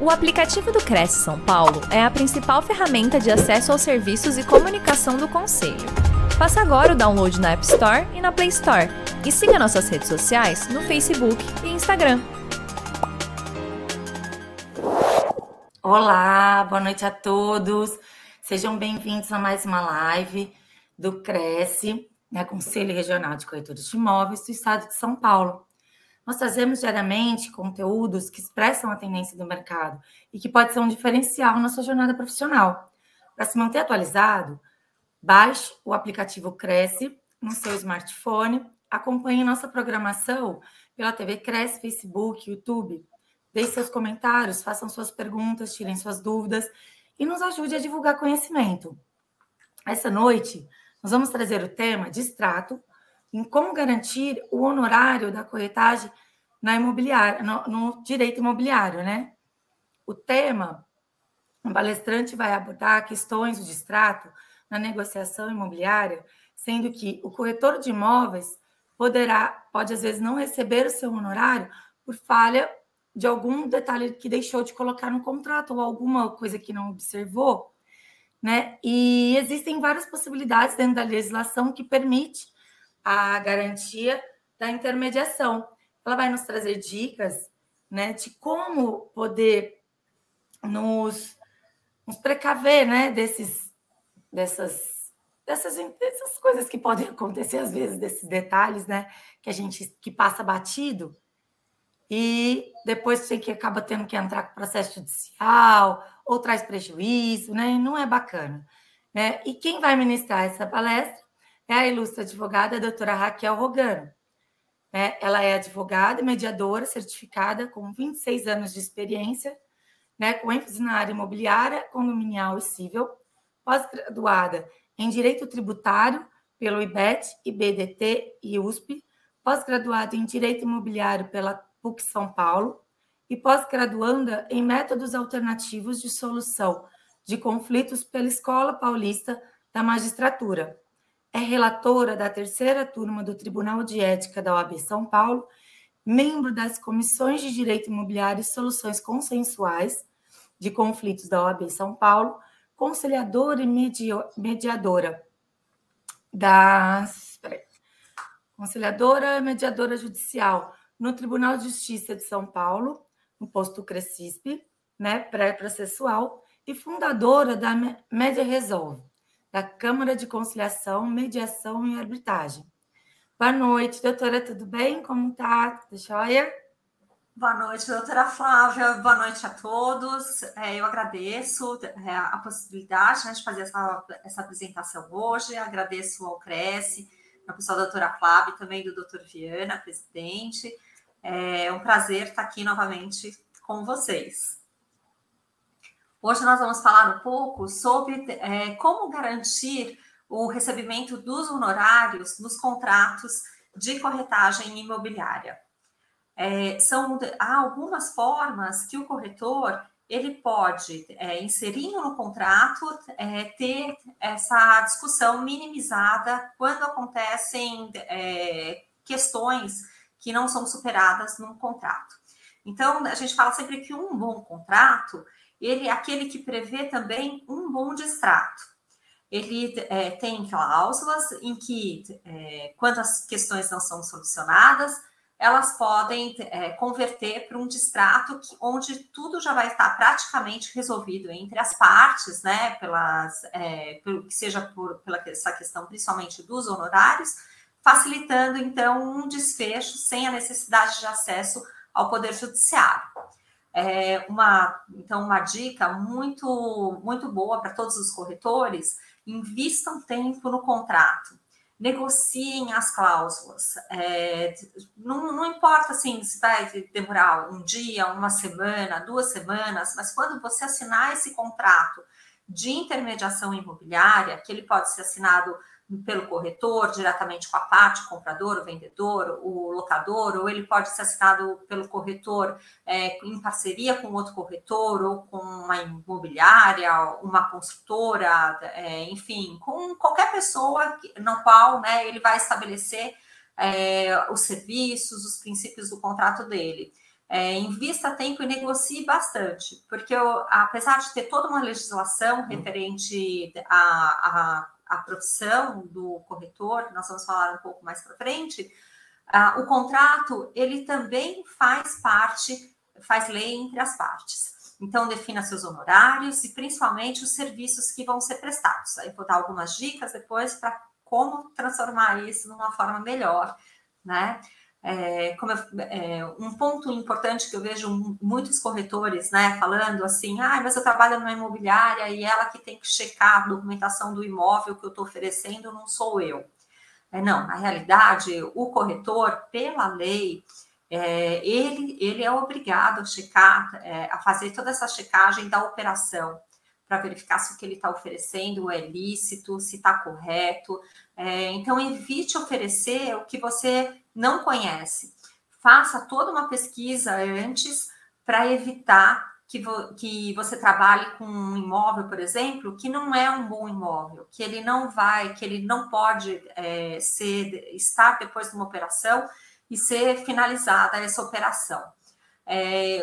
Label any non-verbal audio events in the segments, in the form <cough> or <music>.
O aplicativo do Cresce São Paulo é a principal ferramenta de acesso aos serviços e comunicação do Conselho. Faça agora o download na App Store e na Play Store. E siga nossas redes sociais no Facebook e Instagram. Olá, boa noite a todos. Sejam bem-vindos a mais uma live do Cresce, né, Conselho Regional de Corretores de Imóveis do Estado de São Paulo. Nós trazemos diariamente conteúdos que expressam a tendência do mercado e que pode ser um diferencial na sua jornada profissional. Para se manter atualizado, baixe o aplicativo Cresce no seu smartphone, acompanhe nossa programação pela TV Cresce, Facebook, YouTube. Deixe seus comentários, façam suas perguntas, tirem suas dúvidas e nos ajude a divulgar conhecimento. Essa noite, nós vamos trazer o tema de extrato em como garantir o honorário da corretagem na imobiliária, no, no direito imobiliário, né? O tema, o palestrante vai abordar questões de extrato na negociação imobiliária, sendo que o corretor de imóveis poderá, pode às vezes não receber o seu honorário por falha de algum detalhe que deixou de colocar no contrato ou alguma coisa que não observou, né? E existem várias possibilidades dentro da legislação que permite a garantia da intermediação. Ela vai nos trazer dicas né, de como poder nos, nos precaver né, desses, dessas, dessas, dessas coisas que podem acontecer às vezes, desses detalhes né, que a gente que passa batido e depois tem que acaba tendo que entrar com processo judicial ou traz prejuízo, né? E não é bacana. Né? E quem vai ministrar essa palestra é a ilustre advogada a doutora Raquel Rogano. É, ela é advogada mediadora certificada com 26 anos de experiência, né, com ênfase na área imobiliária, condominial e civil, pós-graduada em Direito Tributário pelo IBET, IBDT e USP, pós-graduada em Direito Imobiliário pela PUC São Paulo e pós-graduanda em Métodos Alternativos de Solução de Conflitos pela Escola Paulista da Magistratura é relatora da terceira turma do Tribunal de Ética da OAB São Paulo, membro das comissões de Direito Imobiliário e Soluções Consensuais de Conflitos da OAB São Paulo, conciliadora e mediadora das. Peraí, conciliadora e mediadora judicial no Tribunal de Justiça de São Paulo, no posto Crescisp, né, pré-processual, e fundadora da Média Resolve da Câmara de Conciliação, Mediação e Arbitragem. Boa noite, doutora, tudo bem? Como tá? Tudo jóia? Boa noite, doutora Flávia. Boa noite a todos. É, eu agradeço é, a possibilidade né, de fazer essa, essa apresentação hoje. Agradeço ao Cresce, ao pessoal da doutora Flávia e também do doutor Viana, presidente. É um prazer estar aqui novamente com vocês. Hoje nós vamos falar um pouco sobre é, como garantir o recebimento dos honorários nos contratos de corretagem imobiliária. É, são há algumas formas que o corretor ele pode, é, inserindo no contrato, é, ter essa discussão minimizada quando acontecem é, questões que não são superadas num contrato. Então, a gente fala sempre que um bom contrato ele é aquele que prevê também um bom distrato. Ele é, tem cláusulas em que, é, quando as questões não são solucionadas, elas podem é, converter para um distrato que, onde tudo já vai estar praticamente resolvido entre as partes, né? Pelas, é, pelo que seja por pela essa questão principalmente dos honorários, facilitando então um desfecho sem a necessidade de acesso ao poder judiciário é uma, então, uma dica muito, muito boa para todos os corretores: invistam tempo no contrato, negociem as cláusulas. É, não, não importa assim se vai demorar um dia, uma semana, duas semanas, mas quando você assinar esse contrato de intermediação imobiliária, que ele pode ser assinado pelo corretor, diretamente com a parte, o comprador, o vendedor, o locador, ou ele pode ser assinado pelo corretor é, em parceria com outro corretor, ou com uma imobiliária, uma construtora, é, enfim, com qualquer pessoa no qual né, ele vai estabelecer é, os serviços, os princípios do contrato dele. é, invista tempo e negocie bastante, porque eu, apesar de ter toda uma legislação referente à, à, à profissão do corretor, nós vamos falar um pouco mais para frente, ah, o contrato ele também faz parte, faz lei entre as partes. Então, defina seus honorários e principalmente os serviços que vão ser prestados. Aí vou dar algumas dicas depois para como transformar isso numa forma melhor, né? É, como eu, é, um ponto importante que eu vejo muitos corretores né, falando assim, ah, mas eu trabalho numa imobiliária e ela que tem que checar a documentação do imóvel que eu estou oferecendo, não sou eu. É, não, na realidade, o corretor, pela lei, é, ele, ele é obrigado a checar, é, a fazer toda essa checagem da operação, para verificar se o que ele está oferecendo é lícito, se está correto. É, então, evite oferecer o que você não conhece. Faça toda uma pesquisa antes para evitar que, vo, que você trabalhe com um imóvel, por exemplo, que não é um bom imóvel, que ele não vai, que ele não pode é, ser, estar depois de uma operação e ser finalizada essa operação. É,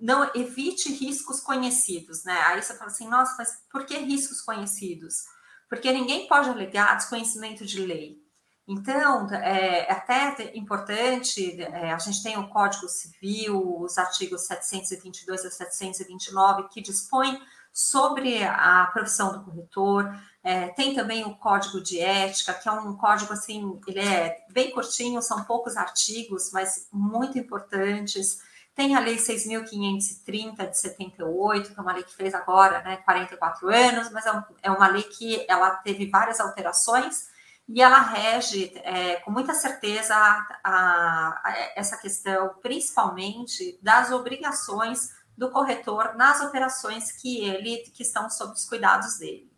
não evite riscos conhecidos, né? Aí você fala assim, nossa, mas por que riscos conhecidos? Porque ninguém pode alegar desconhecimento de lei. Então, é, é até importante, é, a gente tem o Código Civil, os artigos 722 a 729, que dispõem sobre a profissão do corretor, é, tem também o Código de Ética, que é um código, assim, ele é bem curtinho, são poucos artigos, mas muito importantes, tem a Lei 6.530 de 78, que é uma lei que fez agora né, 44 anos, mas é, um, é uma lei que ela teve várias alterações e ela rege é, com muita certeza a, a, a essa questão, principalmente das obrigações do corretor nas operações que ele que estão sob os cuidados dele.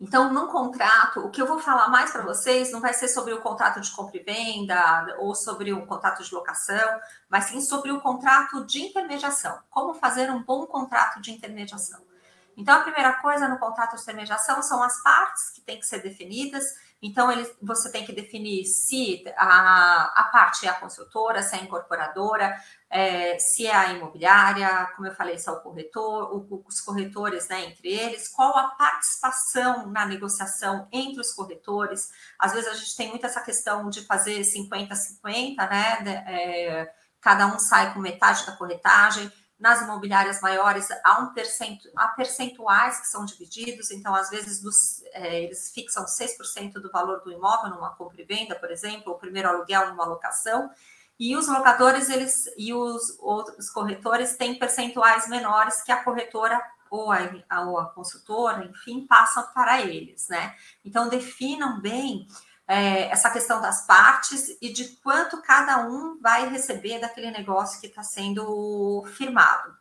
Então, num contrato, o que eu vou falar mais para vocês não vai ser sobre o contrato de compra e venda ou sobre o contrato de locação, mas sim sobre o contrato de intermediação. Como fazer um bom contrato de intermediação. Então, a primeira coisa no contrato de intermediação são as partes que têm que ser definidas então, ele, você tem que definir se a, a parte é a construtora, se é a incorporadora, é, se é a imobiliária, como eu falei, se é o corretor, o, os corretores, né, entre eles, qual a participação na negociação entre os corretores. Às vezes a gente tem muito essa questão de fazer 50-50, né? É, cada um sai com metade da corretagem. Nas imobiliárias maiores, há, um percento, há percentuais que são divididos, então, às vezes, dos, é, eles fixam 6% do valor do imóvel numa compra e venda, por exemplo, o primeiro aluguel numa locação, e os locadores eles, e os outros corretores têm percentuais menores que a corretora ou a, ou a consultora, enfim, passam para eles, né? Então, definam bem é, essa questão das partes e de quanto cada um vai receber daquele negócio que está sendo firmado.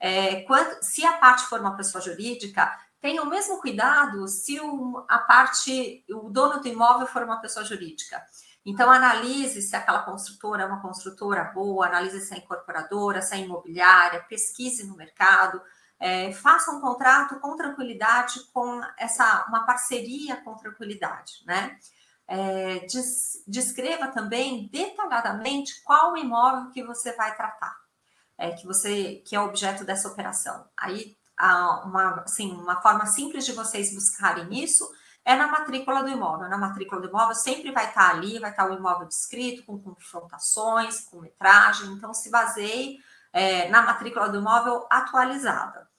É, se a parte for uma pessoa jurídica, tenha o mesmo cuidado se o, a parte, o dono do imóvel for uma pessoa jurídica. Então, analise se aquela construtora é uma construtora boa, analise se é incorporadora, se é imobiliária, pesquise no mercado, é, faça um contrato com tranquilidade, com essa uma parceria com tranquilidade, né? É, descreva também detalhadamente qual imóvel que você vai tratar, é, que você que é objeto dessa operação. Aí, uma, assim, uma forma simples de vocês buscarem isso é na matrícula do imóvel. Na matrícula do imóvel sempre vai estar ali, vai estar o imóvel descrito, com confrontações, com metragem. Então, se baseie é, na matrícula do imóvel atualizada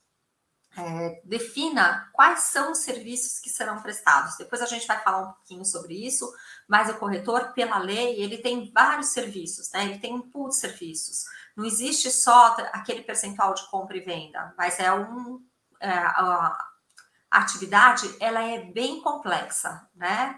é, defina quais são os serviços que serão prestados. Depois a gente vai falar um pouquinho sobre isso, mas o corretor, pela lei, ele tem vários serviços, né? Ele tem um pool de serviços. Não existe só aquele percentual de compra e venda, mas é um é, a, atividade ela é bem complexa, né?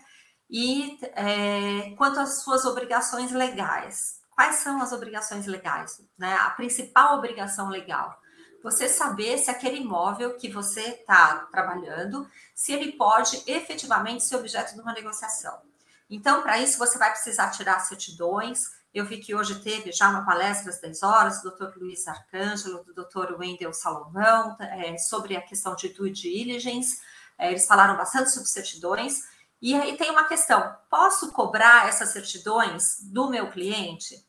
E é, quanto às suas obrigações legais, quais são as obrigações legais? Né? A principal obrigação legal você saber se aquele imóvel que você está trabalhando, se ele pode efetivamente ser objeto de uma negociação. Então, para isso, você vai precisar tirar certidões. Eu vi que hoje teve já uma palestra às 10 horas, do Dr. Luiz Arcângelo, do Dr. Wendel Salomão, é, sobre a questão de due diligence. É, eles falaram bastante sobre certidões. E aí tem uma questão: posso cobrar essas certidões do meu cliente?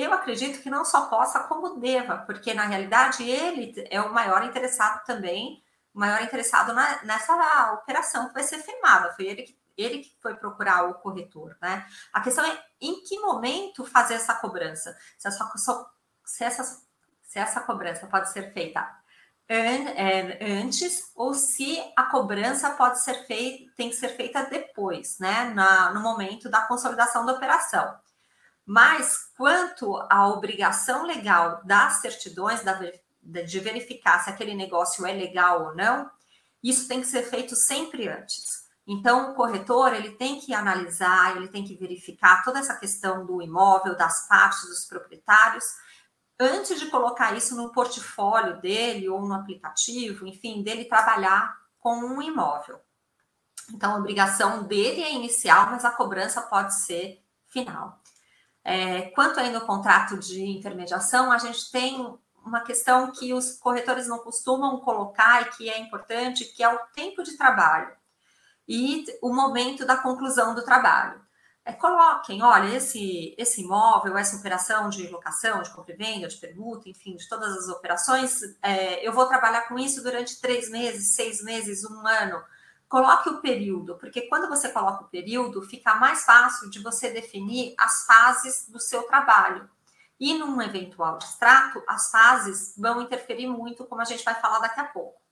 Eu acredito que não só possa, como deva, porque na realidade ele é o maior interessado também, o maior interessado na, nessa operação que vai ser firmada. Foi ele que, ele que foi procurar o corretor, né? A questão é em que momento fazer essa cobrança. Se essa, se essa, se essa cobrança pode ser feita é, antes ou se a cobrança pode ser feita, tem que ser feita depois, né? Na, no momento da consolidação da operação. Mas quanto à obrigação legal das certidões, da, de verificar se aquele negócio é legal ou não, isso tem que ser feito sempre antes. Então, o corretor ele tem que analisar, ele tem que verificar toda essa questão do imóvel, das partes dos proprietários, antes de colocar isso no portfólio dele ou no aplicativo, enfim, dele trabalhar com um imóvel. Então, a obrigação dele é inicial, mas a cobrança pode ser final. É, quanto ainda ao contrato de intermediação, a gente tem uma questão que os corretores não costumam colocar e que é importante, que é o tempo de trabalho e o momento da conclusão do trabalho. É, coloquem, olha, esse, esse imóvel, essa operação de locação, de compra e venda, de permuta, enfim, de todas as operações, é, eu vou trabalhar com isso durante três meses, seis meses, um ano Coloque o período, porque quando você coloca o período, fica mais fácil de você definir as fases do seu trabalho. E num eventual distrato, as fases vão interferir muito, como a gente vai falar daqui a pouco.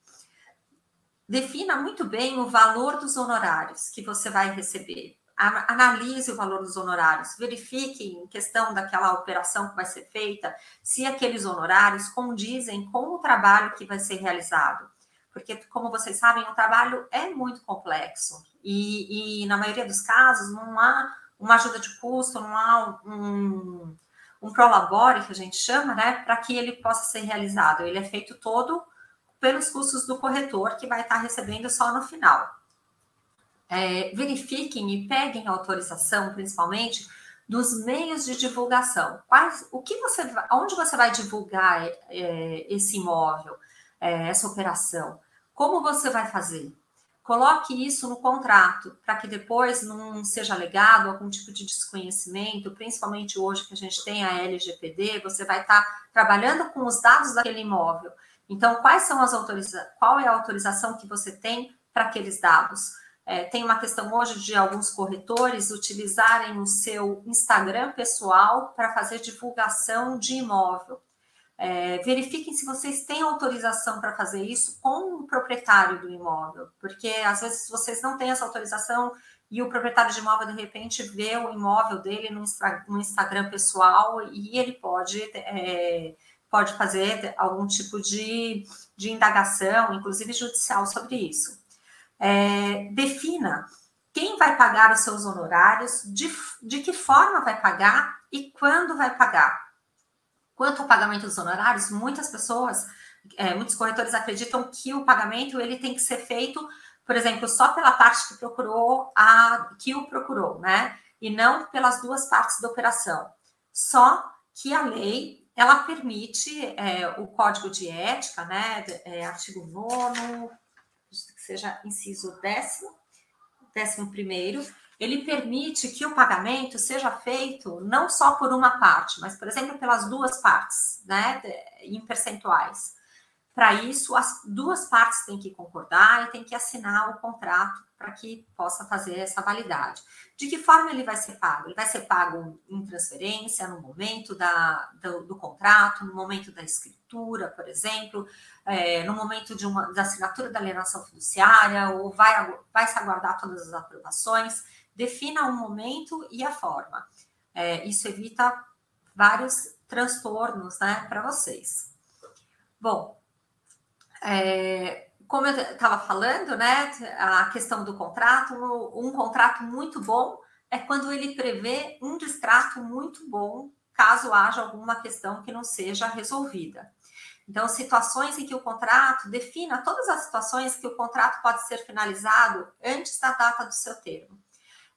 Defina muito bem o valor dos honorários que você vai receber. Analise o valor dos honorários, verifique em questão daquela operação que vai ser feita, se aqueles honorários condizem com o trabalho que vai ser realizado porque, como vocês sabem, o trabalho é muito complexo e, e na maioria dos casos não há uma ajuda de custo, não há um, um prolabore, que a gente chama, né, para que ele possa ser realizado. Ele é feito todo pelos custos do corretor, que vai estar recebendo só no final. É, verifiquem e peguem autorização, principalmente, dos meios de divulgação. Quais, o que você, onde você vai divulgar é, esse imóvel, é, essa operação? Como você vai fazer? Coloque isso no contrato, para que depois não seja legado algum tipo de desconhecimento, principalmente hoje que a gente tem a LGPD, você vai estar tá trabalhando com os dados daquele imóvel. Então, quais são as autorizações? Qual é a autorização que você tem para aqueles dados? É, tem uma questão hoje de alguns corretores utilizarem o seu Instagram pessoal para fazer divulgação de imóvel. É, verifiquem se vocês têm autorização para fazer isso com o proprietário do imóvel, porque às vezes vocês não têm essa autorização e o proprietário de imóvel de repente vê o imóvel dele no, no Instagram pessoal e ele pode, é, pode fazer algum tipo de, de indagação, inclusive judicial, sobre isso. É, defina quem vai pagar os seus honorários, de, de que forma vai pagar e quando vai pagar. Quanto ao pagamento dos honorários, muitas pessoas, é, muitos corretores acreditam que o pagamento ele tem que ser feito, por exemplo, só pela parte que procurou a que o procurou, né? E não pelas duas partes da operação. Só que a lei ela permite é, o código de ética, né? É, artigo 9, que seja inciso décimo, décimo primeiro, ele permite que o pagamento seja feito não só por uma parte, mas, por exemplo, pelas duas partes, né, em percentuais. Para isso, as duas partes têm que concordar e têm que assinar o contrato para que possa fazer essa validade. De que forma ele vai ser pago? Ele vai ser pago em transferência, no momento da, do, do contrato, no momento da escritura, por exemplo, é, no momento de uma, da assinatura da alienação fiduciária, ou vai, vai se aguardar todas as aprovações defina o momento e a forma. É, isso evita vários transtornos né, para vocês. Bom, é, como eu estava falando, né, a questão do contrato, um contrato muito bom é quando ele prevê um distrato muito bom caso haja alguma questão que não seja resolvida. Então, situações em que o contrato defina todas as situações que o contrato pode ser finalizado antes da data do seu termo.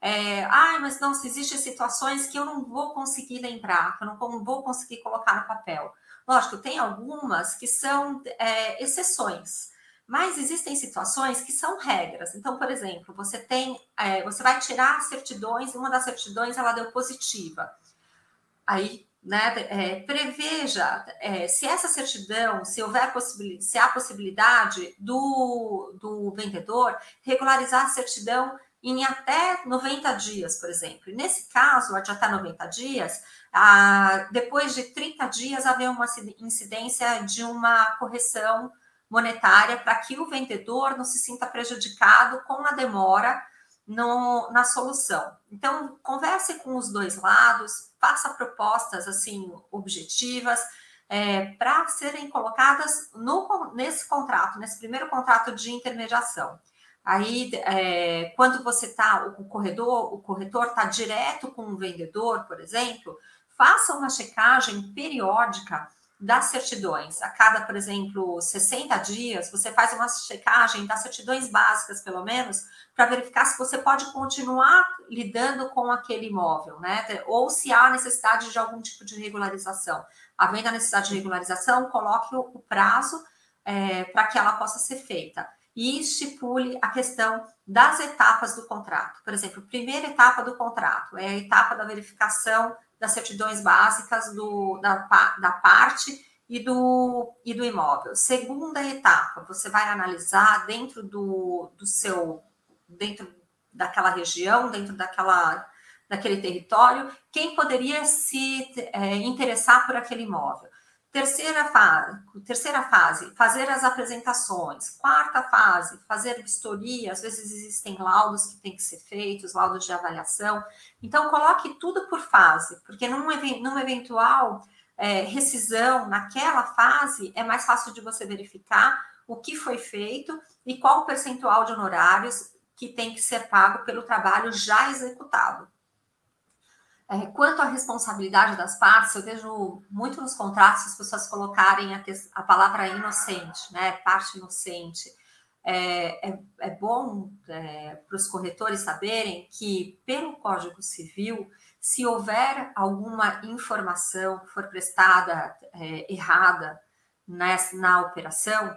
É, ah, mas não, se existem situações que eu não vou conseguir lembrar, que eu não vou conseguir colocar no papel. Lógico, tem algumas que são é, exceções, mas existem situações que são regras. Então, por exemplo, você tem, é, você vai tirar certidões, uma das certidões ela deu positiva. Aí né, é, preveja é, se essa certidão, se houver possibilidade, se há possibilidade do, do vendedor regularizar a certidão em até 90 dias, por exemplo. Nesse caso, de até 90 dias, ah, depois de 30 dias haver uma incidência de uma correção monetária para que o vendedor não se sinta prejudicado com a demora no, na solução. Então, converse com os dois lados, faça propostas assim objetivas é, para serem colocadas no, nesse contrato, nesse primeiro contrato de intermediação. Aí, é, quando você está, o corredor, o corretor está direto com o vendedor, por exemplo, faça uma checagem periódica das certidões. A cada, por exemplo, 60 dias, você faz uma checagem das certidões básicas, pelo menos, para verificar se você pode continuar lidando com aquele imóvel, né? Ou se há necessidade de algum tipo de regularização. Havendo a necessidade de regularização, coloque o prazo é, para que ela possa ser feita e estipule a questão das etapas do contrato. Por exemplo, primeira etapa do contrato é a etapa da verificação das certidões básicas do, da, da parte e do, e do imóvel. Segunda etapa, você vai analisar dentro do, do seu, dentro daquela região, dentro daquela, daquele território, quem poderia se é, interessar por aquele imóvel. Terceira fase, terceira fase, fazer as apresentações. Quarta fase, fazer vistoria. Às vezes existem laudos que têm que ser feitos, laudos de avaliação. Então, coloque tudo por fase, porque num, numa eventual é, rescisão naquela fase, é mais fácil de você verificar o que foi feito e qual o percentual de honorários que tem que ser pago pelo trabalho já executado. É, quanto à responsabilidade das partes, eu vejo muito nos contratos as pessoas colocarem a, a palavra inocente, né? Parte inocente. É, é, é bom é, para os corretores saberem que, pelo Código Civil, se houver alguma informação que for prestada é, errada nessa, na operação,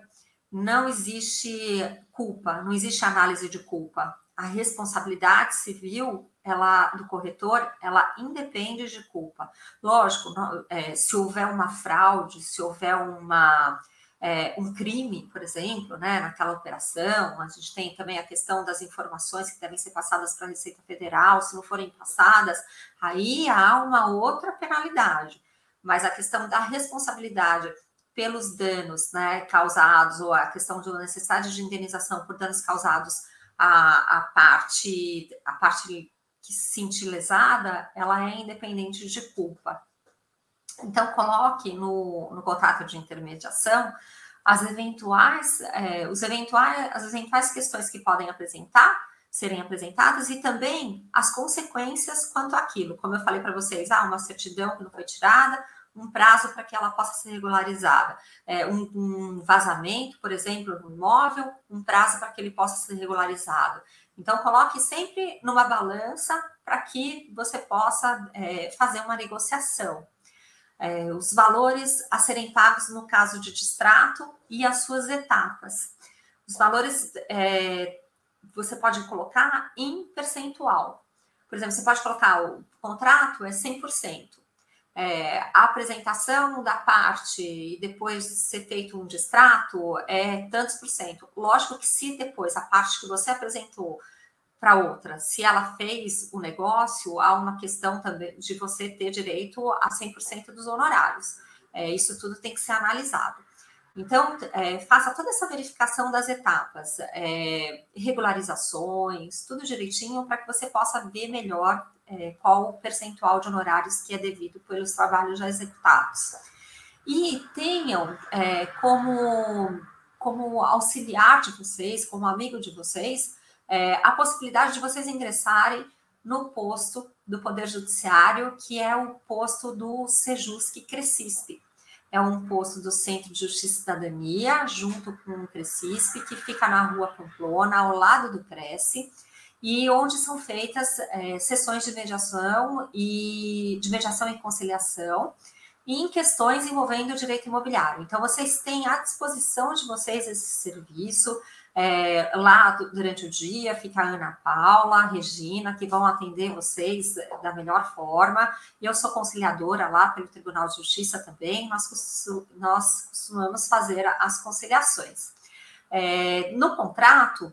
não existe culpa, não existe análise de culpa. A responsabilidade civil ela do corretor, ela independe de culpa. Lógico, não, é, se houver uma fraude, se houver uma é, um crime, por exemplo, né, naquela operação, a gente tem também a questão das informações que devem ser passadas para a Receita Federal, se não forem passadas, aí há uma outra penalidade. Mas a questão da responsabilidade pelos danos né, causados, ou a questão da necessidade de indenização por danos causados à, à parte, à parte que se sentir lesada, ela é independente de culpa. Então, coloque no, no contrato de intermediação as eventuais, é, os eventuais, as eventuais questões que podem apresentar, serem apresentadas e também as consequências quanto àquilo. Como eu falei para vocês, ah, uma certidão que não foi tirada, um prazo para que ela possa ser regularizada. É, um, um, vazamento, por exemplo, no imóvel, um prazo para que ele possa ser regularizado. Então, coloque sempre numa balança para que você possa é, fazer uma negociação. É, os valores a serem pagos no caso de distrato e as suas etapas. Os valores é, você pode colocar em percentual. Por exemplo, você pode colocar o contrato é 100%. É, a apresentação da parte e depois ser feito um distrato é tantos por cento. Lógico que se depois a parte que você apresentou para outra, se ela fez o negócio, há uma questão também de você ter direito a 100% dos honorários. É, isso tudo tem que ser analisado. Então, é, faça toda essa verificação das etapas, é, regularizações, tudo direitinho, para que você possa ver melhor é, qual o percentual de honorários que é devido pelos trabalhos já executados. E tenham é, como, como auxiliar de vocês, como amigo de vocês, é, a possibilidade de vocês ingressarem no posto do Poder Judiciário, que é o posto do Sejusc Crescisp. É um posto do Centro de Justiça e Cidadania, junto com o Crescisp, que fica na rua Pamplona, ao lado do Cresce e onde são feitas é, sessões de mediação e de mediação e conciliação em questões envolvendo o direito imobiliário. Então, vocês têm à disposição de vocês esse serviço, É, lá durante o dia fica a Ana Paula, a Regina, que vão atender vocês da melhor forma. Eu sou conciliadora lá pelo Tribunal de Justiça também. Nós, nós costumamos fazer as conciliações. É, no contrato,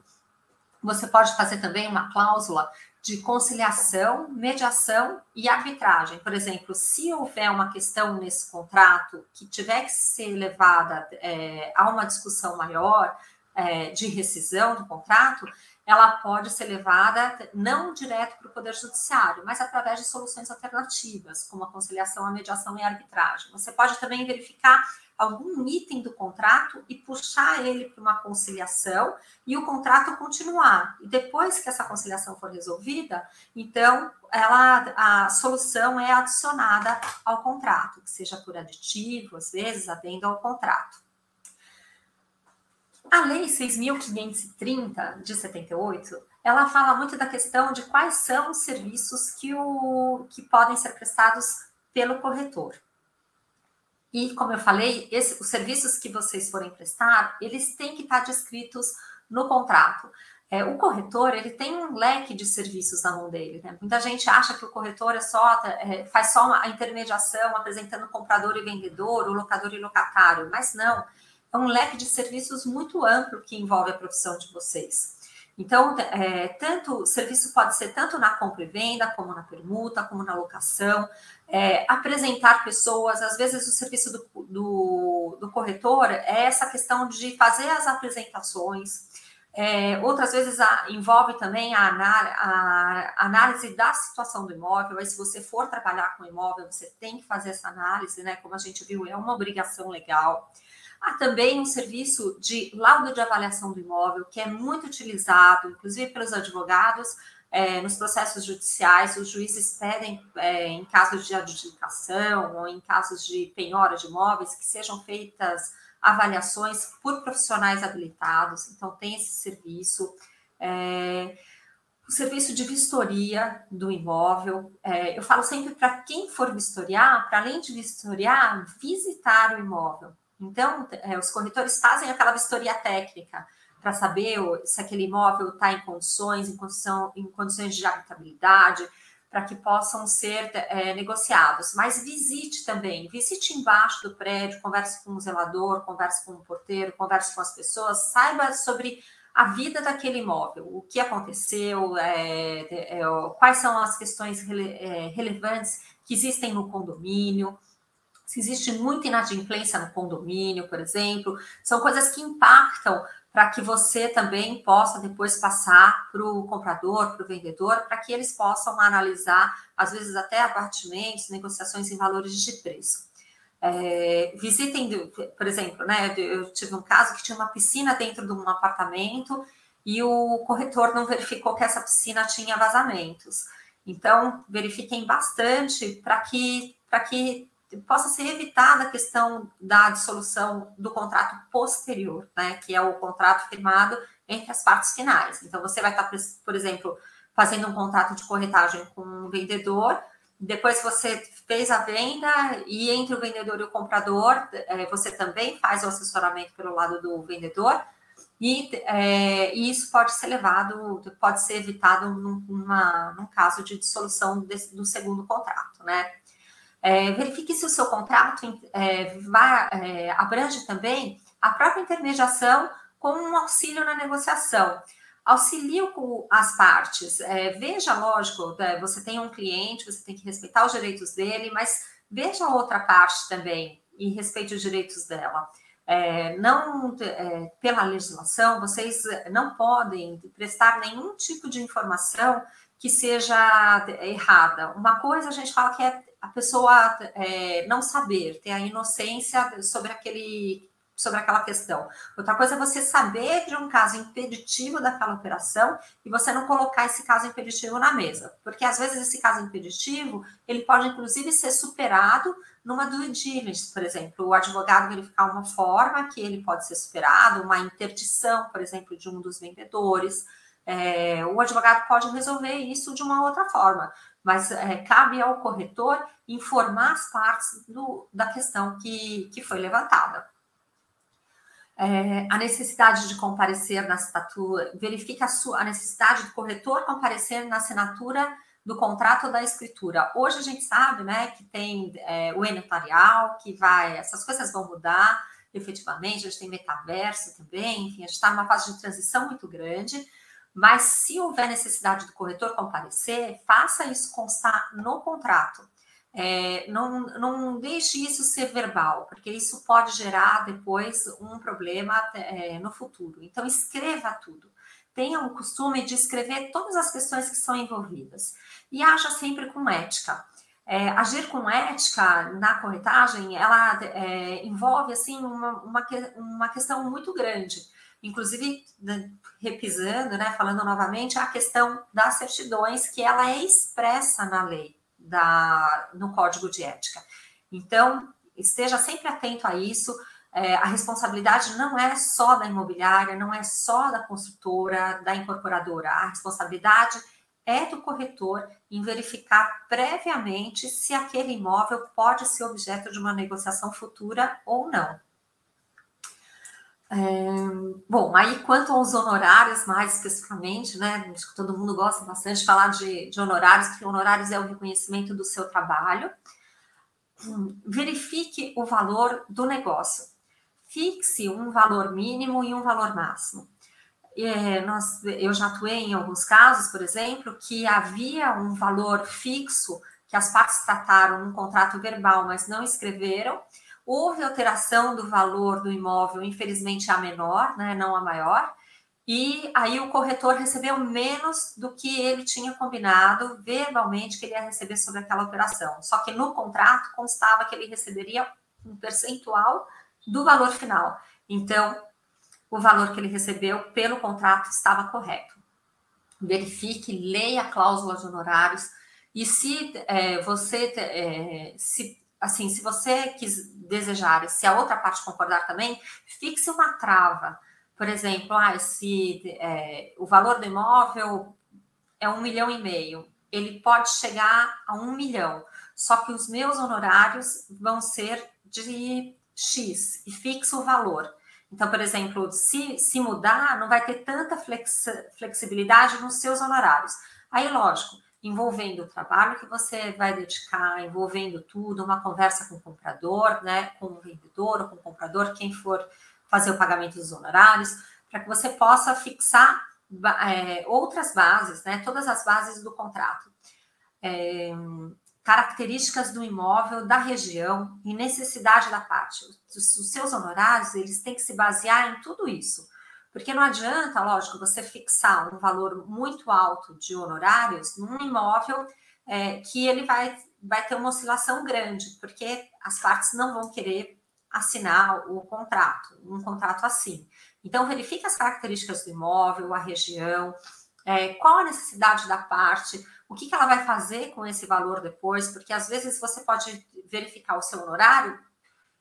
você pode fazer também uma cláusula de conciliação, mediação e arbitragem. Por exemplo, se houver uma questão nesse contrato que tiver que ser levada é, a uma discussão maior, é, de rescisão do contrato, ela pode ser levada não direto para o Poder Judiciário, mas através de soluções alternativas, como a conciliação, a mediação e a arbitragem. Você pode também verificar algum item do contrato e puxar ele para uma conciliação e o contrato continuar. E depois que essa conciliação for resolvida, então ela, a solução é adicionada ao contrato, que seja por aditivo, às vezes, adendo ao contrato. A Lei 6.530 de 78, ela fala muito da questão de quais são os serviços que, o, que podem ser prestados pelo corretor. E, como eu falei, esse, os serviços que vocês forem prestar, eles têm que estar descritos no contrato. É, o corretor, ele tem um leque de serviços na mão dele. Né? Muita gente acha que o corretor é só, é, faz só a intermediação, apresentando comprador e vendedor, o locador e locatário, mas não é um leque de serviços muito amplo que envolve a profissão de vocês. Então, é, tanto serviço pode ser tanto na compra e venda, como na permuta, como na locação, é, apresentar pessoas, às vezes o serviço do, do, do, corretor é essa questão de fazer as apresentações, é, outras vezes a, envolve também a, a, a, análise da situação do imóvel, aí se você for trabalhar com imóvel, você tem que fazer essa análise, né? Como a gente viu, é uma obrigação legal. Há também um serviço de laudo de avaliação do imóvel, que é muito utilizado, inclusive pelos advogados, é, nos processos judiciais, os juízes pedem, é, em casos de adjudicação ou em casos de penhora de imóveis, que sejam feitas avaliações por profissionais habilitados, então tem esse serviço. É, o serviço de vistoria do imóvel. É, eu falo sempre para quem for vistoriar, para além de vistoriar, visitar o imóvel. Então, é, os corretores fazem aquela vistoria técnica para saber se aquele imóvel está em condições, em, condição, em condições de habitabilidade, para que possam ser é, negociados. Mas visite também, visite embaixo do prédio, converse com o zelador, converse com o porteiro, converse com as pessoas, saiba sobre a vida daquele imóvel, o que aconteceu, é, é, quais são as questões rele, é, relevantes que existem no condomínio se existe muita inadimplência no condomínio, por exemplo, são coisas que impactam para que você também possa depois passar para o comprador, para o vendedor, para que eles possam analisar, às vezes até abatimentos, negociações em valores de preço. É, visitem, por exemplo, né, eu tive um caso que tinha uma piscina dentro de um apartamento e o corretor não verificou que essa piscina tinha vazamentos. Então, verifiquem bastante para que, que possa ser evitada a questão da dissolução do contrato posterior, né, que é o contrato firmado entre as partes finais. Então, você vai estar, por exemplo, fazendo um contrato de corretagem com um vendedor, depois você fez a venda e entre o vendedor e o comprador, é, você também faz o assessoramento pelo lado do vendedor, e, é, e isso pode ser levado, pode ser evitado numa, num caso de dissolução desse, do segundo contrato, né? É, verifique se o seu contrato é, é, abrange também a própria intermediação com um auxílio na negociação. Auxilie as partes. É, veja, lógico, né, você tem um cliente, você tem que respeitar os direitos dele, mas veja a outra parte também e respeite os direitos dela. É, não é, pela legislação, vocês não podem prestar nenhum tipo de informação que seja errada. Uma coisa a gente fala que é a pessoa é, não saber, ter a inocência sobre aquele sobre aquela questão. Outra coisa é você saber de um caso impeditivo daquela operação e você não colocar esse caso impeditivo na mesa, porque às vezes esse caso impeditivo ele pode inclusive ser superado numa due diligence, por exemplo, o advogado verificar uma forma que ele pode ser superado, uma interdição, por exemplo, de um dos vendedores. É, o advogado pode resolver isso de uma outra forma mas é, cabe ao corretor informar as partes do, da questão que, que foi levantada. é, a necessidade de comparecer na assinatura, verifique a, sua, a necessidade do corretor comparecer na assinatura do contrato da escritura. Hoje a gente sabe, né, que tem é, o notarial, que vai, essas coisas vão mudar efetivamente, a gente tem metaverso também, enfim, a gente está numa fase de transição muito grande, mas se houver necessidade do corretor comparecer, faça isso constar no contrato. É, não, não deixe isso ser verbal, porque isso pode gerar depois um problema é, no futuro. Então, escreva tudo. Tenha o costume de escrever todas as questões que são envolvidas e haja sempre com ética. É, agir com ética na corretagem, ela é, envolve assim uma, uma, uma questão muito grande. Inclusive, né, repisando, né, falando novamente, a questão das certidões, que ela é expressa na lei, da, no Código de Ética. Então, esteja sempre atento a isso. É, a responsabilidade não é só da imobiliária, não é só da construtora, da incorporadora. A responsabilidade é do corretor em verificar previamente se aquele imóvel pode ser objeto de uma negociação futura ou não. É, bom, aí quanto aos honorários, mais especificamente, né? Acho que todo mundo gosta bastante de falar de, de honorários, porque honorários é o reconhecimento do seu trabalho. Verifique o valor do negócio. Fixe um valor mínimo e um valor máximo é, nós, eu já atuei em alguns casos, por exemplo, que havia um valor fixo que as partes trataram num contrato verbal, mas não escreveram. Houve alteração do valor do imóvel, infelizmente a menor, né, não a maior, e aí o corretor recebeu menos do que ele tinha combinado verbalmente que ele ia receber sobre aquela operação. Só que no contrato constava que ele receberia um percentual do valor final. Então, o valor que ele recebeu pelo contrato estava correto. Verifique, leia a cláusula de honorários e se é, você é, se assim, se você quis desejar, se a outra parte concordar também, fixe uma trava. Por exemplo, ah, se é, o valor do imóvel é um milhão e meio, ele pode chegar a um milhão, só que os meus honorários vão ser de X e fixa o valor. Então, por exemplo, se, se mudar, não vai ter tanta flex, flexibilidade nos seus honorários. Aí, lógico, envolvendo o trabalho que você vai dedicar, envolvendo tudo, uma conversa com o comprador, né, com o vendedor ou com o comprador, quem for fazer o pagamento dos honorários, para que você possa fixar é, outras bases, né, todas as bases do contrato. É, características do imóvel, da região e necessidade da parte. Os seus honorários, eles têm que se basear em tudo isso. Porque não adianta, lógico, você fixar um valor muito alto de honorários num imóvel é, que ele vai, vai ter uma oscilação grande, porque as partes não vão querer assinar o contrato, um contrato assim. Então, verifique as características do imóvel, a região, é, qual a necessidade da parte, o que, que ela vai fazer com esse valor depois, porque às vezes você pode verificar o seu honorário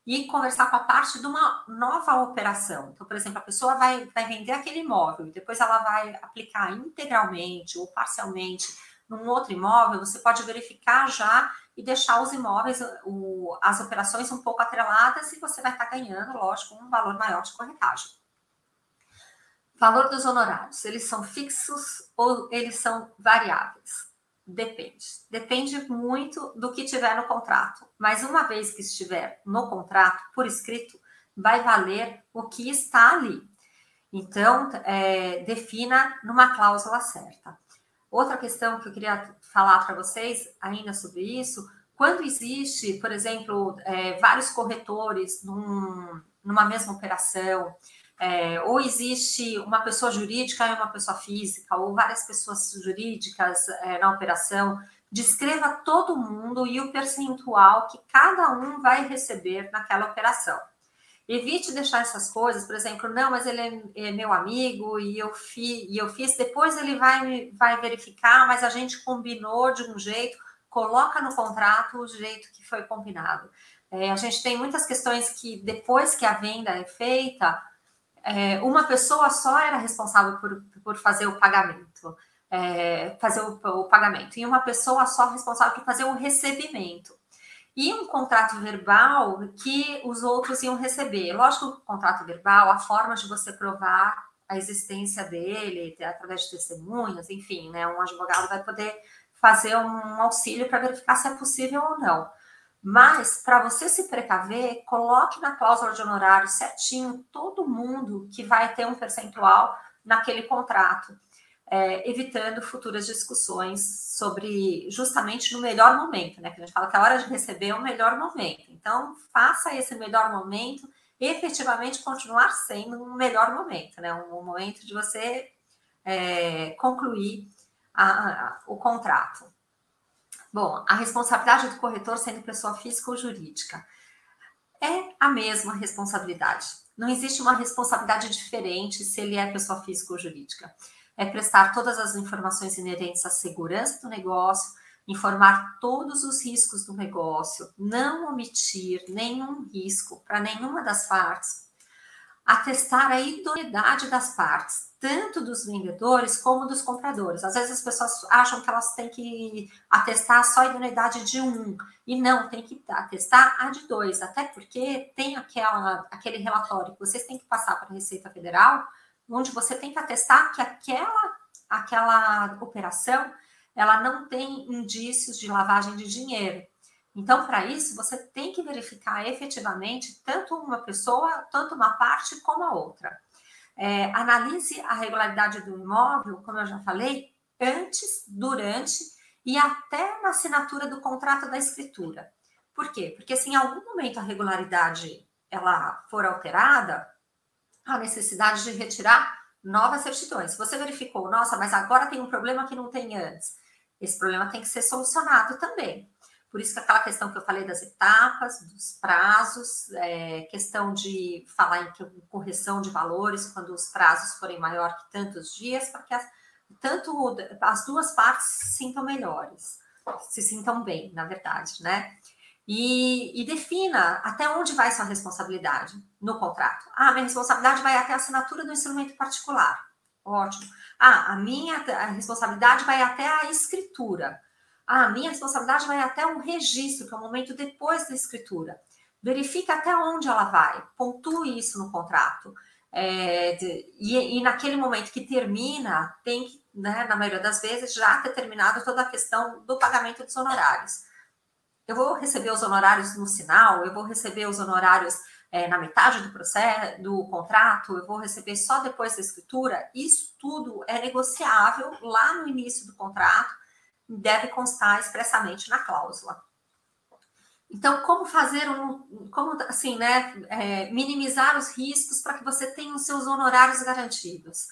e conversar com a parte de uma nova operação. Então, por exemplo, a pessoa vai, vai vender aquele imóvel e depois ela vai aplicar integralmente ou parcialmente num outro imóvel, você pode verificar já e deixar os imóveis, o, as operações um pouco atreladas e você vai estar ganhando, lógico, um valor maior de corretagem. Valor dos honorários, eles são fixos ou eles são variáveis? Depende. Depende muito do que tiver no contrato. Mas uma vez que estiver no contrato, por escrito, vai valer o que está ali. Então, é, defina numa cláusula certa. Outra questão que eu queria falar para vocês ainda sobre isso, quando existe, por exemplo, é, vários corretores num, numa mesma operação, é, ou existe uma pessoa jurídica e uma pessoa física, ou várias pessoas jurídicas é, na operação, descreva todo mundo e o percentual que cada um vai receber naquela operação. Evite deixar essas coisas, por exemplo, não, mas ele é, é meu amigo e eu, fi, e eu fiz, depois ele vai, vai verificar, mas a gente combinou de um jeito, coloca no contrato o jeito que foi combinado. É, a gente tem muitas questões que depois que a venda é feita, é, uma pessoa só era responsável por, por fazer o pagamento, é, fazer o, o, pagamento, e uma pessoa só responsável por fazer o recebimento. e um contrato verbal que os outros iam receber. Lógico o contrato verbal, a forma de você provar a existência dele, através de testemunhas, enfim, né? Um advogado vai poder fazer um auxílio para verificar se é possível ou não. Mas, para você se precaver, coloque na cláusula de honorário certinho todo mundo que vai ter um percentual naquele contrato é, evitando futuras discussões sobre justamente no melhor momento, né? Que a gente fala que a hora de receber é o melhor momento. Então, faça esse melhor momento efetivamente continuar sendo um melhor momento, né? Um, um momento de você é, concluir a, a, o contrato. Bom, a responsabilidade do corretor sendo pessoa física ou jurídica é a mesma responsabilidade. Não existe uma responsabilidade diferente se ele é pessoa física ou jurídica é prestar todas as informações inerentes à segurança do negócio, informar todos os riscos do negócio, não omitir nenhum risco para nenhuma das partes, atestar a idoneidade das partes, tanto dos vendedores como dos compradores. Às vezes as pessoas acham que elas têm que atestar só a idoneidade de um, e não, tem que atestar a de dois, até porque tem aquela, aquele relatório que vocês têm que passar para a Receita Federal onde você tem que atestar que aquela, aquela operação ela não tem indícios de lavagem de dinheiro. Então, para isso, você tem que verificar efetivamente tanto uma pessoa, tanto uma parte como a outra. É, analise a regularidade do imóvel, como eu já falei, antes, durante e até na assinatura do contrato da escritura. Por quê? Porque se em algum momento a regularidade ela for alterada, a necessidade de retirar novas certidões. Se você verificou, nossa, mas agora tem um problema que não tem antes. Esse problema tem que ser solucionado também. Por isso que aquela questão que eu falei das etapas, dos prazos, é, questão de falar em correção de valores quando os prazos forem maior que tantos dias, para que as, tanto as duas partes se sintam melhores, se sintam bem, na verdade, né? e, e, defina até onde vai sua responsabilidade no contrato. Ah, minha responsabilidade vai até a assinatura do instrumento particular. Ótimo. Ah, a minha a responsabilidade vai até a escritura. Ah, minha responsabilidade vai até um registro, que é o momento depois da escritura. Verifique até onde ela vai, pontue isso no contrato. É, de, e, e, naquele momento que termina, tem que, né, na maioria das vezes, já ter terminado toda a questão do pagamento dos honorários eu vou receber os honorários no sinal, eu vou receber os honorários é, na metade do processo, do contrato, eu vou receber só depois da escritura. Isso tudo é negociável lá no início do contrato, deve constar expressamente na cláusula. Então, como fazer um, como assim, né, é, minimizar os riscos para que você tenha os seus honorários garantidos?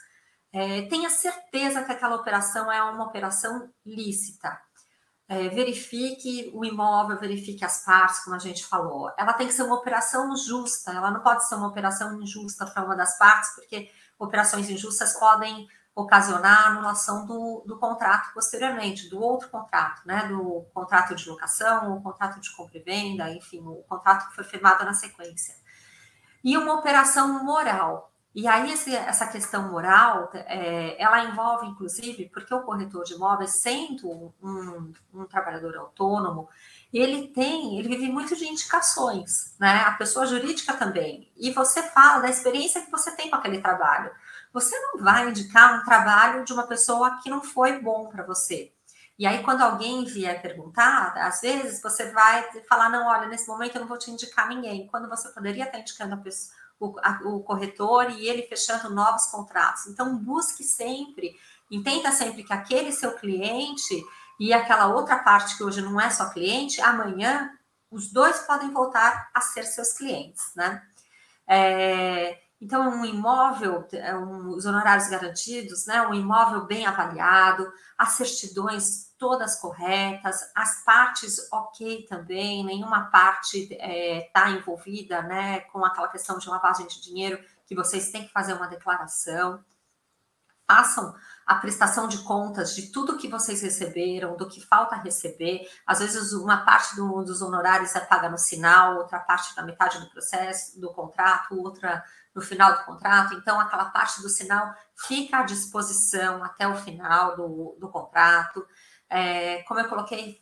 É, tenha certeza que aquela operação é uma operação lícita é, verifique o imóvel, verifique as partes, como a gente falou. Ela tem que ser uma operação justa, ela não pode ser uma operação injusta para uma das partes, porque operações injustas podem ocasionar a anulação do, do contrato posteriormente, do outro contrato, né? Do contrato de locação, o contrato de compra e venda, enfim, o contrato que foi firmado na sequência. E uma operação moral. E aí, esse, essa questão moral, é, ela envolve, inclusive, porque o corretor de imóveis, sendo um, um, trabalhador autônomo, ele tem, ele vive muito de indicações, né? A pessoa jurídica também. E você fala da experiência que você tem com aquele trabalho. Você não vai indicar um trabalho de uma pessoa que não foi bom para você. E aí, quando alguém vier perguntar, às vezes você vai falar: não, olha, nesse momento eu não vou te indicar ninguém, quando você poderia estar indicando pessoa o, a, o corretor e ele fechando novos contratos. Então, busque sempre, entenda sempre que aquele seu cliente e aquela outra parte que hoje não é só cliente, amanhã os dois podem voltar a ser seus clientes, né? É, então, um imóvel, é um, os honorários garantidos, né? Um imóvel bem avaliado, as certidões todas corretas, as partes ok também, nenhuma parte está é, tá envolvida né, com aquela questão de lavagem de dinheiro, que vocês têm que fazer uma declaração. Façam a prestação de contas de tudo que vocês receberam, do que falta receber. Às vezes, uma parte do, dos honorários é paga no sinal, outra parte na metade do processo, do contrato, outra no final do contrato. Então, aquela parte do sinal fica à disposição até o final do, do contrato. É, como eu coloquei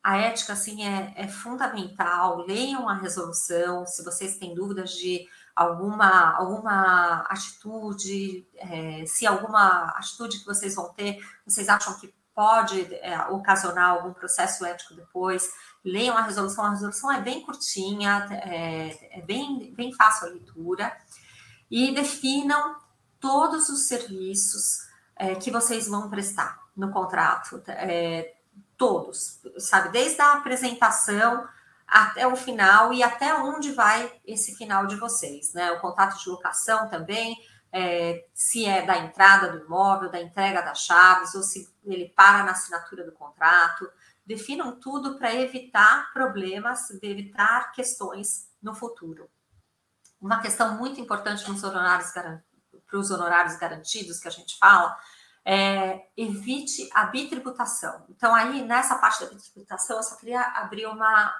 a ética, assim, é, é fundamental. Leiam a resolução, se vocês têm dúvidas de alguma, alguma atitude, é, se alguma atitude que vocês vão ter, vocês acham que pode é, ocasionar algum processo ético depois, leiam a resolução. A resolução é bem curtinha, é, é bem, bem fácil a leitura, e definam todos os serviços é, que vocês vão prestar no contrato, é, todos, sabe, desde a apresentação até o final e até onde vai esse final de vocês, né? O contrato de locação também, é, se é da entrada do imóvel, da entrega das chaves, ou se ele para na assinatura do contrato. Definam tudo para evitar problemas, evitar questões no futuro. Uma questão muito importante nos honorários para os honorários garantidos que a gente fala é, evite a bitributação. Então, aí, nessa parte da bitributação, eu só queria abrir uma,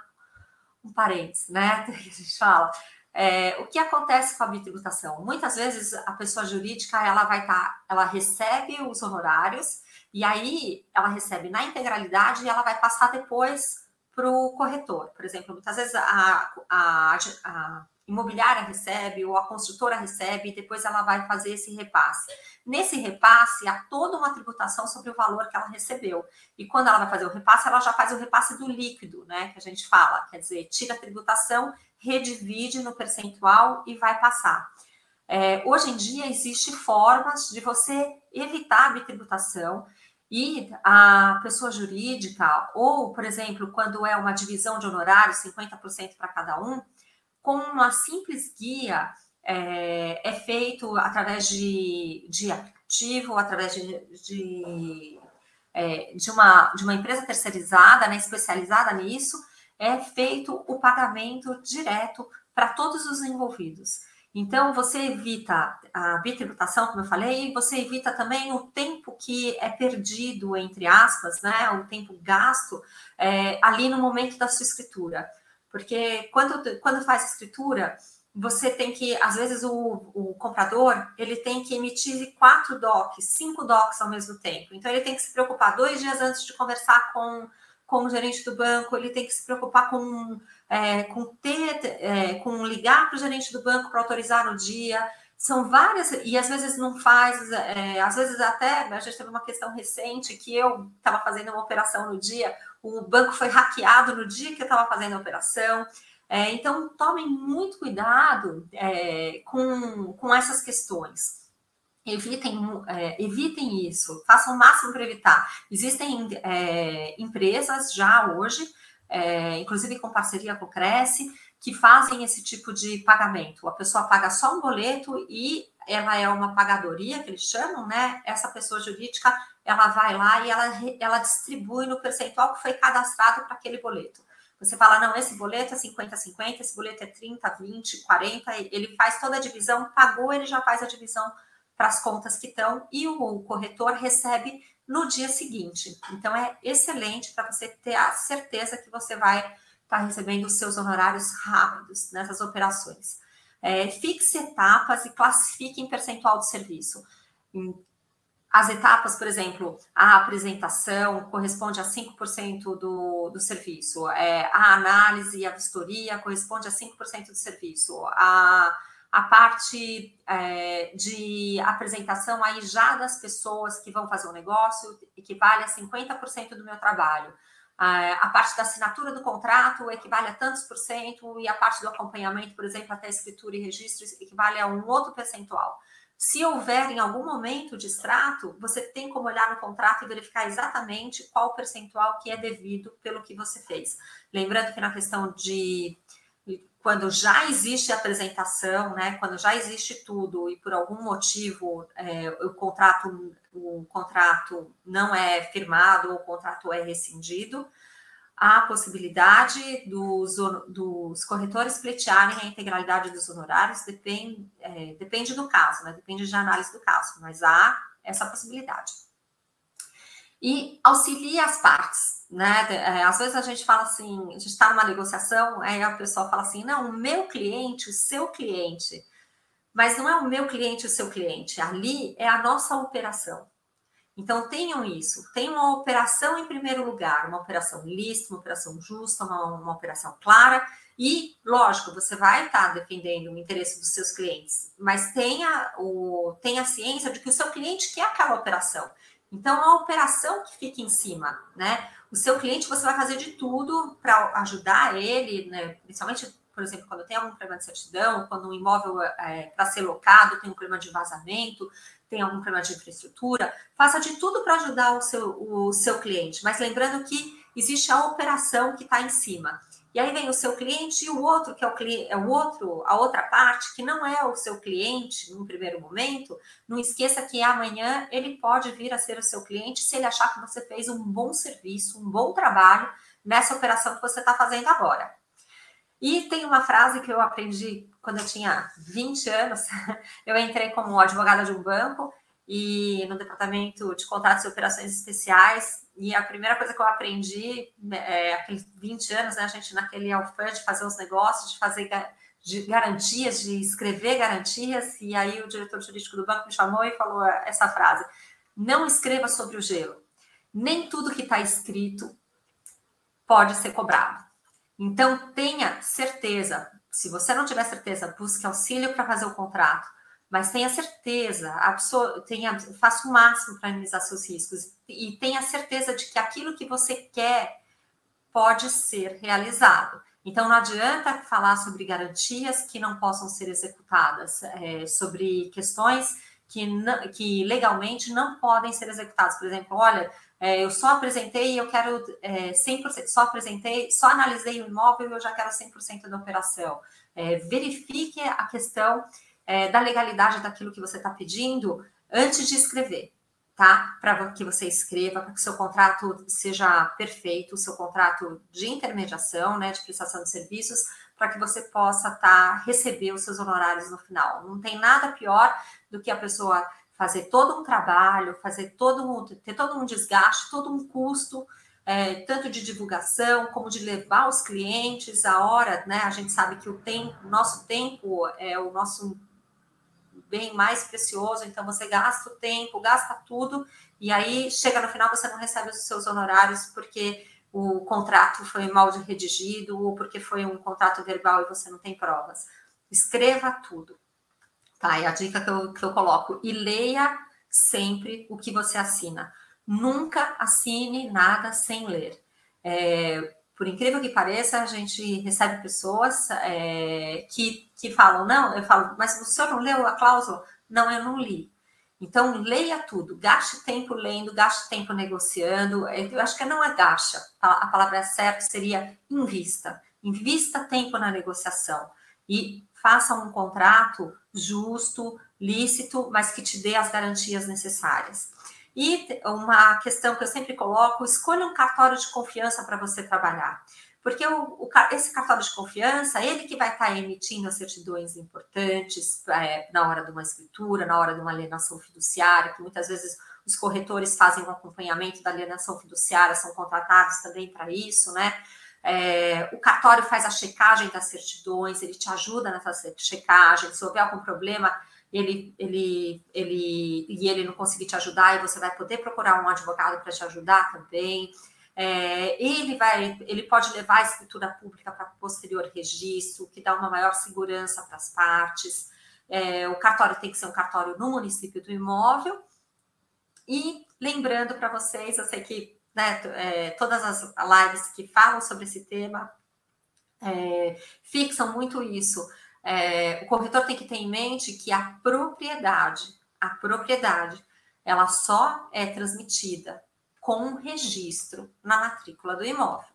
um parênteses, né? <laughs> Que a gente fala. É, o que acontece com a bitributação? Muitas vezes a pessoa jurídica ela vai estar, tá, ela recebe os honorários e aí ela recebe na integralidade e ela vai passar depois para o corretor. Por exemplo, muitas vezes a, a, a imobiliária recebe ou a construtora recebe e depois ela vai fazer esse repasse. Nesse repasse, há toda uma tributação sobre o valor que ela recebeu. E quando ela vai fazer o repasse, ela já faz o repasse do líquido, né? Que a gente fala, quer dizer, tira a tributação, redivide no percentual e vai passar. É, hoje em dia, existe formas de você evitar a bitributação e a pessoa jurídica, ou, por exemplo, quando é uma divisão de honorários, 50% para cada um, com uma simples guia é, é feito através de, de aplicativo, através de, de, é, de, uma, de uma empresa terceirizada, né, especializada nisso, é feito o pagamento direto para todos os envolvidos. Então, você evita a bitributação, como eu falei, você evita também o tempo que é perdido, entre aspas, né, o tempo gasto é, ali no momento da sua escritura. Porque quando, quando faz escritura, você tem que, às vezes, o, o comprador ele tem que emitir quatro docs, cinco docs ao mesmo tempo. Então, ele tem que se preocupar dois dias antes de conversar com, com o gerente do banco, ele tem que se preocupar com, é, com ter, é, com ligar para o gerente do banco para autorizar no dia. São várias, e às vezes não faz, é, às vezes até, a gente teve uma questão recente que eu estava fazendo uma operação no dia, o banco foi hackeado no dia que eu estava fazendo a operação. É, então, tomem muito cuidado é, com, com essas questões. Evitem, é, evitem isso, façam o máximo para evitar. Existem é, empresas já hoje, é, inclusive com parceria com o Cresce, que fazem esse tipo de pagamento. A pessoa paga só um boleto e ela é uma pagadoria, que eles chamam, né? Essa pessoa jurídica ela vai lá e ela, ela distribui no percentual que foi cadastrado para aquele boleto. Você fala, não, esse boleto é 50-50, esse boleto é 30, 20, 40, ele faz toda a divisão, pagou, ele já faz a divisão para as contas que estão e o corretor recebe no dia seguinte. Então, é excelente para você ter a certeza que você vai estar tá recebendo os seus honorários rápidos nessas operações. É, fixe etapas e classifique em percentual de serviço. As etapas, por exemplo, a apresentação corresponde a 5% do, do serviço, é, a análise e a vistoria corresponde a 5% do serviço, a, a parte é, de apresentação aí já das pessoas que vão fazer o negócio equivale a 50% do meu trabalho. A, parte da assinatura do contrato equivale a tantos por cento, e a parte do acompanhamento, por exemplo, até escritura e registro, equivale a um outro percentual. Se houver em algum momento de extrato, você tem como olhar no contrato e verificar exatamente qual percentual que é devido pelo que você fez. Lembrando que na questão de quando já existe a apresentação, né, quando já existe tudo e por algum motivo é, o contrato o contrato não é firmado ou o contrato é rescindido, a possibilidade dos, dos corretores pleitearem a integralidade dos honorários depende, é, depende do caso, né? depende de análise do caso, mas há essa possibilidade. E auxilia as partes, né? É, às vezes a gente fala assim, a gente está numa negociação, aí a pessoa fala assim, não, o meu cliente, o seu cliente, mas não é o meu cliente, o seu cliente, ali é a nossa operação. Então, tenham isso. Tem uma operação em primeiro lugar, uma operação lícita, uma operação justa, uma, uma operação clara. E, lógico, você vai estar defendendo o interesse dos seus clientes, mas tenha, o, tenha ciência de que o seu cliente quer aquela operação. Então, a operação que fica em cima, né? O seu cliente, você vai fazer de tudo para ajudar ele, né? principalmente, por exemplo, quando tem algum problema de certidão, quando um imóvel é, para ser locado tem um problema de vazamento, tem algum problema de infraestrutura, faça de tudo para ajudar o seu, o seu cliente. Mas lembrando que existe a operação que está em cima. E aí vem o seu cliente e o outro, que é o, é o outro, a outra parte, que não é o seu cliente no primeiro momento, não esqueça que amanhã ele pode vir a ser o seu cliente se ele achar que você fez um bom serviço, um bom trabalho nessa operação que você está fazendo agora. E tem uma frase que eu aprendi quando eu tinha 20 anos. <laughs> Eu entrei como advogada de um banco e no departamento de contratos e operações especiais. E a primeira coisa que eu aprendi, é, aqueles 20 anos, né, a gente naquele alfã de fazer os negócios, de fazer de garantias, de escrever garantias. E aí o diretor jurídico do banco me chamou e falou essa frase: não escreva sobre o gelo. Nem tudo que está escrito pode ser cobrado. Então tenha certeza. Se você não tiver certeza, busque auxílio para fazer o contrato mas tenha certeza, tenha, faça o máximo para minimizar seus riscos e tenha certeza de que aquilo que você quer pode ser realizado. Então, não adianta falar sobre garantias que não possam ser executadas, é, sobre questões que, não, que legalmente não podem ser executadas. Por exemplo, olha, é, eu só apresentei, eu quero é, 100%, só apresentei, só analisei o imóvel e eu já quero 100% da operação. É, verifique a questão é, da legalidade daquilo que você está pedindo antes de escrever, tá? Para que você escreva, para que seu contrato seja perfeito, o seu contrato de intermediação, né, de prestação de serviços, para que você possa tá, receber os seus honorários no final. Não tem nada pior do que a pessoa fazer todo um trabalho, fazer todo um, ter todo um desgaste, todo um custo, é, tanto de divulgação como de levar os clientes a hora, né? A gente sabe que o tempo, nosso tempo é o nosso bem mais precioso, então você gasta o tempo, gasta tudo, e aí chega no final você não recebe os seus honorários porque o contrato foi mal redigido ou porque foi um contrato verbal e você não tem provas. Escreva tudo. Tá? É a dica que eu, que eu coloco. E leia sempre o que você assina. Nunca assine nada sem ler. É, por incrível que pareça, a gente recebe pessoas é, que, que falam, não, eu falo, mas o senhor não leu a cláusula? Não, eu não li. Então, leia tudo, gaste tempo lendo, gaste tempo negociando. Eu acho que não é gacha, a palavra certa seria invista. Invista tempo na negociação e faça um contrato justo, lícito, mas que te dê as garantias necessárias. E uma questão que eu sempre coloco: escolha um cartório de confiança para você trabalhar. Porque o, o, esse cartório de confiança, ele que vai estar tá emitindo as certidões importantes é, na hora de uma escritura, na hora de uma alienação fiduciária, que muitas vezes os corretores fazem o um acompanhamento da alienação fiduciária, são contratados também para isso, né? É, o cartório faz a checagem das certidões, ele te ajuda nessa checagem. Se houver algum problema, ele, ele, ele, e ele não conseguir te ajudar, e você vai poder procurar um advogado para te ajudar também. É, ele vai, ele pode levar a escritura pública para posterior registro, que dá uma maior segurança para as partes. É, o cartório tem que ser um cartório no município do imóvel. E lembrando para vocês, eu sei que né, é, todas as lives que falam sobre esse tema é, fixam muito isso é, o corretor tem que ter em mente que a propriedade, a propriedade, ela só é transmitida com registro na matrícula do imóvel.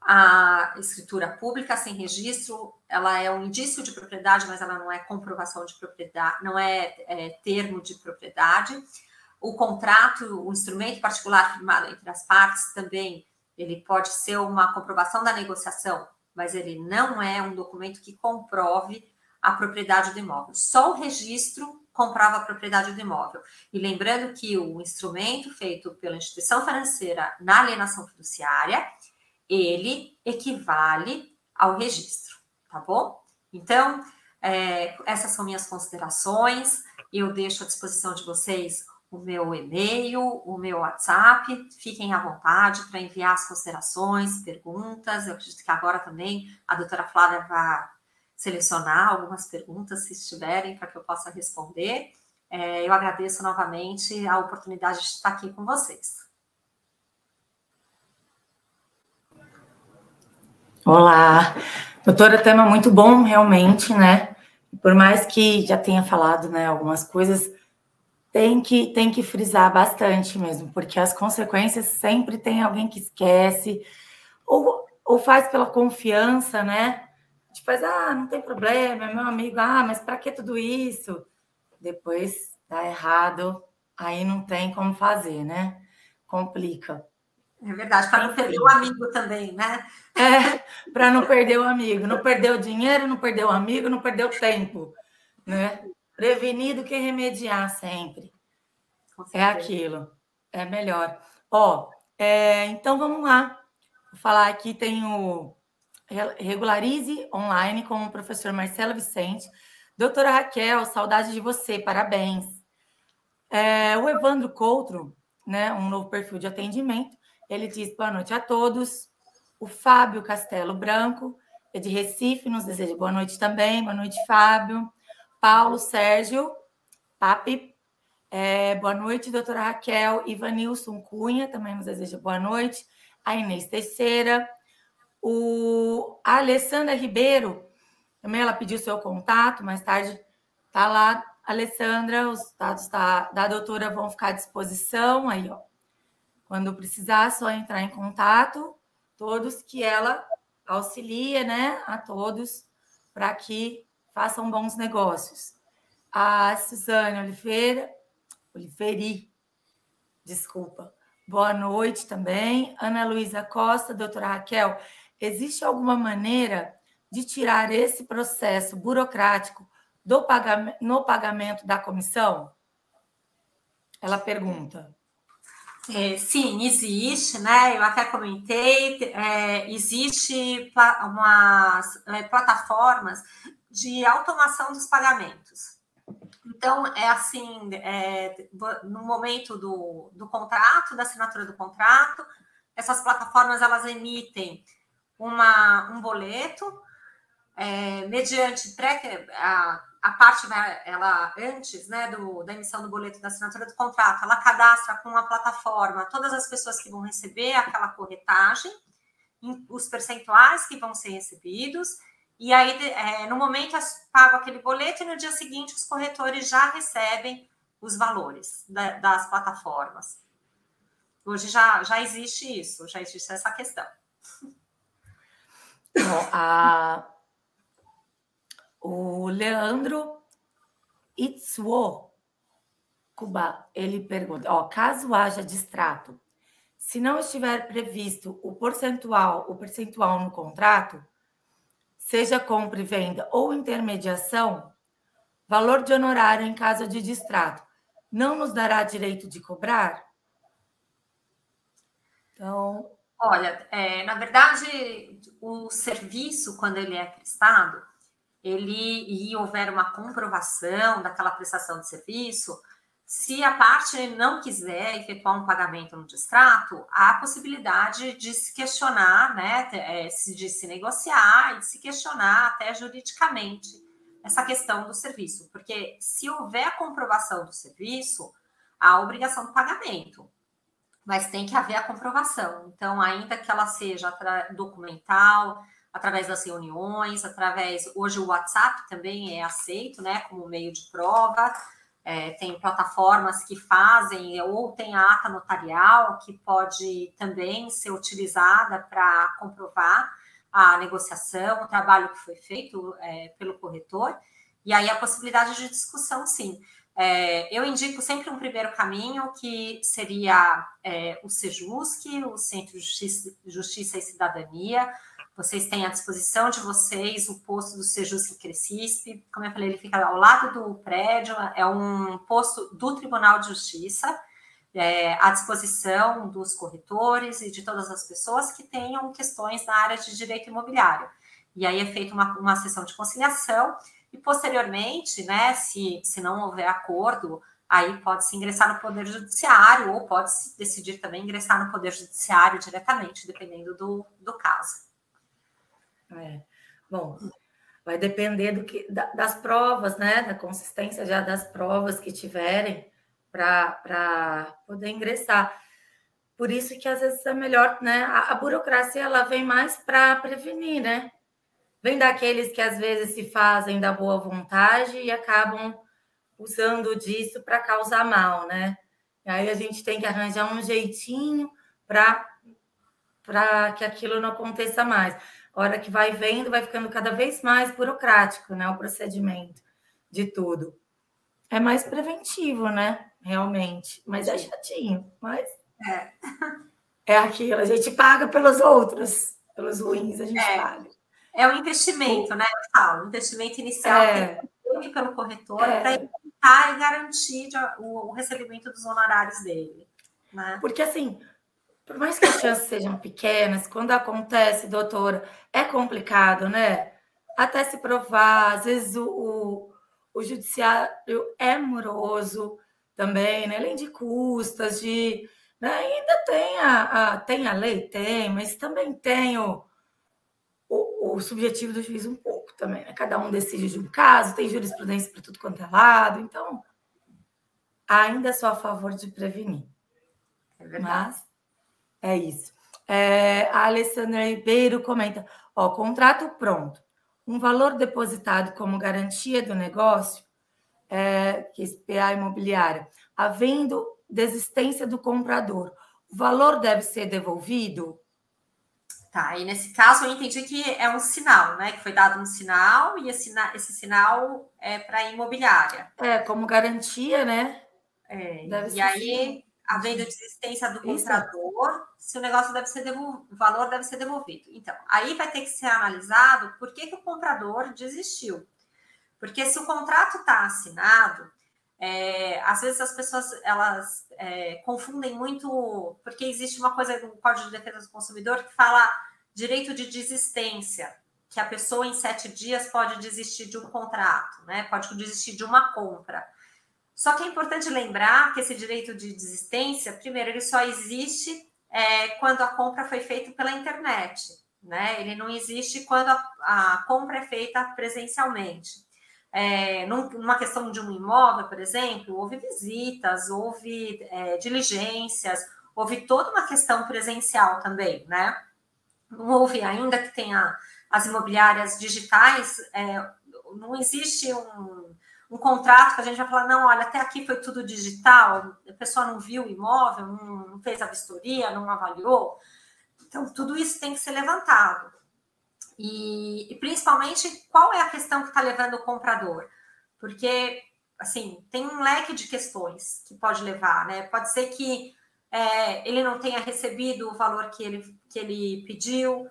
A escritura pública sem registro, ela é um indício de propriedade, mas ela não é comprovação de propriedade, não é, é termo de propriedade. O contrato, o instrumento particular firmado entre as partes também, ele pode ser uma comprovação da negociação, mas ele não é um documento que comprove a propriedade do imóvel. Só o registro comprova a propriedade do imóvel. E lembrando que o instrumento feito pela instituição financeira na alienação fiduciária, ele equivale ao registro, tá bom? Então, é, essas são minhas considerações. Eu deixo à disposição de vocês o meu e-mail, o meu WhatsApp. Fiquem à vontade para enviar as considerações, perguntas. Eu acredito que agora também a doutora Flávia vai selecionar algumas perguntas, se estiverem, para que eu possa responder. É, eu agradeço novamente a oportunidade de estar aqui com vocês. Olá, doutora, tema muito bom, realmente, né? Por mais que já tenha falado, né, algumas coisas, tem que, tem que frisar bastante mesmo, porque as consequências sempre tem alguém que esquece, ou, ou faz pela confiança, né? Tipo, faz, ah, não tem problema, é meu amigo, ah, mas para que tudo isso? Depois dá errado, aí não tem como fazer, né? Complica. É verdade, para não perder o amigo também, né? É, para não perder o amigo. Não perder o dinheiro, não perder o amigo, não perder o tempo. Né? Prevenir do que remediar sempre. É aquilo. É melhor. Ó, é, então vamos lá. Vou falar aqui, tem o Regularize Online com o professor Marcelo Vicente. Doutora Raquel, saudade de você, parabéns. É, o Evandro Coutro, né, um novo perfil de atendimento, ele diz boa noite a todos. O Fábio Castelo Branco, é de Recife, nos deseja boa noite também. Boa noite, Fábio. Paulo Sérgio Papi, é, boa noite, doutora Raquel. Ivanilson Cunha também nos deseja boa noite. A Inês Teixeira. O a Alessandra Ribeiro, também ela pediu seu contato, mais tarde tá lá. Alessandra, os dados da, da doutora vão ficar à disposição aí, ó. Quando precisar, só entrar em contato, todos que ela auxilia, né, a todos para que façam bons negócios. A Suzane Oliveira, Oliveri, desculpa. Boa noite também. Ana Luísa Costa, doutora Raquel, existe alguma maneira de tirar esse processo burocrático do pagamento, no pagamento da comissão? Ela pergunta. É, sim, existe, né? Eu até comentei, é, existe umas é, plataformas de automação dos pagamentos. Então, é assim, é, no momento do, do contrato, da assinatura do contrato, essas plataformas, elas emitem uma, um boleto, é, mediante pré, a, a parte, ela antes né, do, da emissão do boleto da assinatura do contrato, ela cadastra com a plataforma todas as pessoas que vão receber aquela corretagem, os percentuais que vão ser recebidos, e aí, é, no momento, pago aquele boleto e no dia seguinte os corretores já recebem os valores da, das plataformas. Hoje já, já existe isso, já existe essa questão. <laughs> Bom, a, o Leandro Itsuo Cuba, ele pergunta, ó, caso haja distrato, se não estiver previsto o percentual, o percentual no contrato, seja compra e venda ou intermediação, valor de honorário em caso de distrato, não nos dará direito de cobrar? Então, olha, é, na verdade, o serviço quando ele é prestado, ele e houver uma comprovação daquela prestação de serviço, se a parte não quiser efetuar um pagamento no distrato, há a possibilidade de se questionar, né, é, de se negociar e de se questionar até juridicamente essa questão do serviço, porque se houver a comprovação do serviço, há a obrigação do pagamento, mas tem que haver a comprovação. Então, ainda que ela seja documental, através das reuniões, através. Hoje o WhatsApp também é aceito, né, como meio de prova. É, tem plataformas que fazem, ou tem a ata notarial, que pode também ser utilizada para comprovar a negociação, o trabalho que foi feito é, pelo corretor, e aí a possibilidade de discussão, sim. É, eu indico sempre um primeiro caminho, que seria é, o SEJUSC, o Centro de Justiça, Justiça e Cidadania, vocês têm à disposição de vocês o posto do Sejusc Crescisp. Como eu falei, ele fica ao lado do prédio, é um posto do Tribunal de Justiça, é, à disposição dos corretores e de todas as pessoas que tenham questões na área de direito imobiliário. E aí é feita uma, uma sessão de conciliação e, posteriormente, né, se, se não houver acordo, aí pode-se ingressar no Poder Judiciário ou pode-se decidir também ingressar no Poder Judiciário diretamente, dependendo do, do caso. É. Bom, vai depender do que, das provas, né? Da consistência já das provas que tiverem para poder ingressar. Por isso que às vezes é melhor, né? A, a burocracia ela vem mais para prevenir, né? Vem daqueles que às vezes se fazem da boa vontade e acabam usando disso para causar mal, né? E aí a gente tem que arranjar um jeitinho para para que aquilo não aconteça mais. Hora que vai vendo, vai ficando cada vez mais burocrático, né? O procedimento de tudo. É mais preventivo, né? Realmente. Mas é chatinho. Mas é, <laughs> é aquilo. A gente paga pelos outros, pelos ruins, a gente é. paga. É um investimento, né? Eu falo, investimento inicial é. pelo corretor é. para evitar e garantir o, o recebimento dos honorários dele. Né? Porque assim, por mais que as chances sejam pequenas, quando acontece, doutora, é complicado, né? Até se provar, às vezes o, o, o judiciário é moroso também, né? além de custas, de. Né? Ainda tem a, a, tem a lei, tem, mas também tem o, o, o subjetivo do juiz um pouco também. Né? Cada um decide de um caso, tem jurisprudência para tudo quanto é lado, então ainda sou a favor de prevenir. É verdade. Mas é isso. É, a Alessandra Ribeiro comenta: ó, contrato pronto. Um valor depositado como garantia do negócio, é, que é SPA imobiliária, havendo desistência do comprador, o valor deve ser devolvido? Tá, e nesse caso eu entendi que é um sinal, né? Que foi dado um sinal e esse, esse sinal é para a imobiliária. É, como garantia, né? É, e aí havendo desistência do comprador, se o negócio deve ser devolvido, o valor deve ser devolvido. Então, aí vai ter que ser analisado por que, que o comprador desistiu. Porque se o contrato está assinado, é, às vezes as pessoas elas é, confundem muito, porque existe uma coisa no Código de Defesa do Consumidor que fala direito de desistência, que a pessoa em sete dias pode desistir de um contrato, né? Pode desistir de uma compra. Só que é importante lembrar que esse direito de desistência, primeiro, ele só existe é, quando a compra foi feita pela internet, né? Ele não existe quando a, a compra é feita presencialmente. É, numa questão de um imóvel, por exemplo, houve visitas, houve é, diligências, houve toda uma questão presencial também, né? Não houve ainda que tenha as imobiliárias digitais, é, não existe um, um contrato que a gente vai falar, não, olha, até aqui foi tudo digital, a pessoa não viu o imóvel, não fez a vistoria, não avaliou. Então, tudo isso tem que ser levantado. E, e principalmente, qual é a questão que está levando o comprador? Porque, assim, tem um leque de questões que pode levar, né? Pode ser que é, ele não tenha recebido o valor que ele, que ele pediu,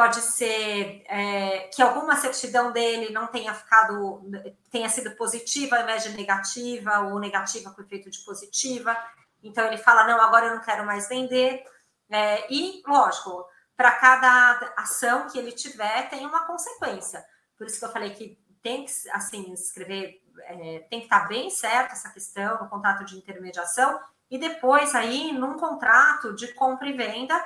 pode ser é, que alguma certidão dele não tenha ficado, tenha sido positiva ao invés de negativa, ou negativa com efeito de positiva. Então ele fala: não, agora eu não quero mais vender. É, e, lógico, para cada ação que ele tiver, tem uma consequência. Por isso que eu falei que tem que assim escrever, é, tem que estar bem certo essa questão no contrato de intermediação, e depois aí num contrato de compra e venda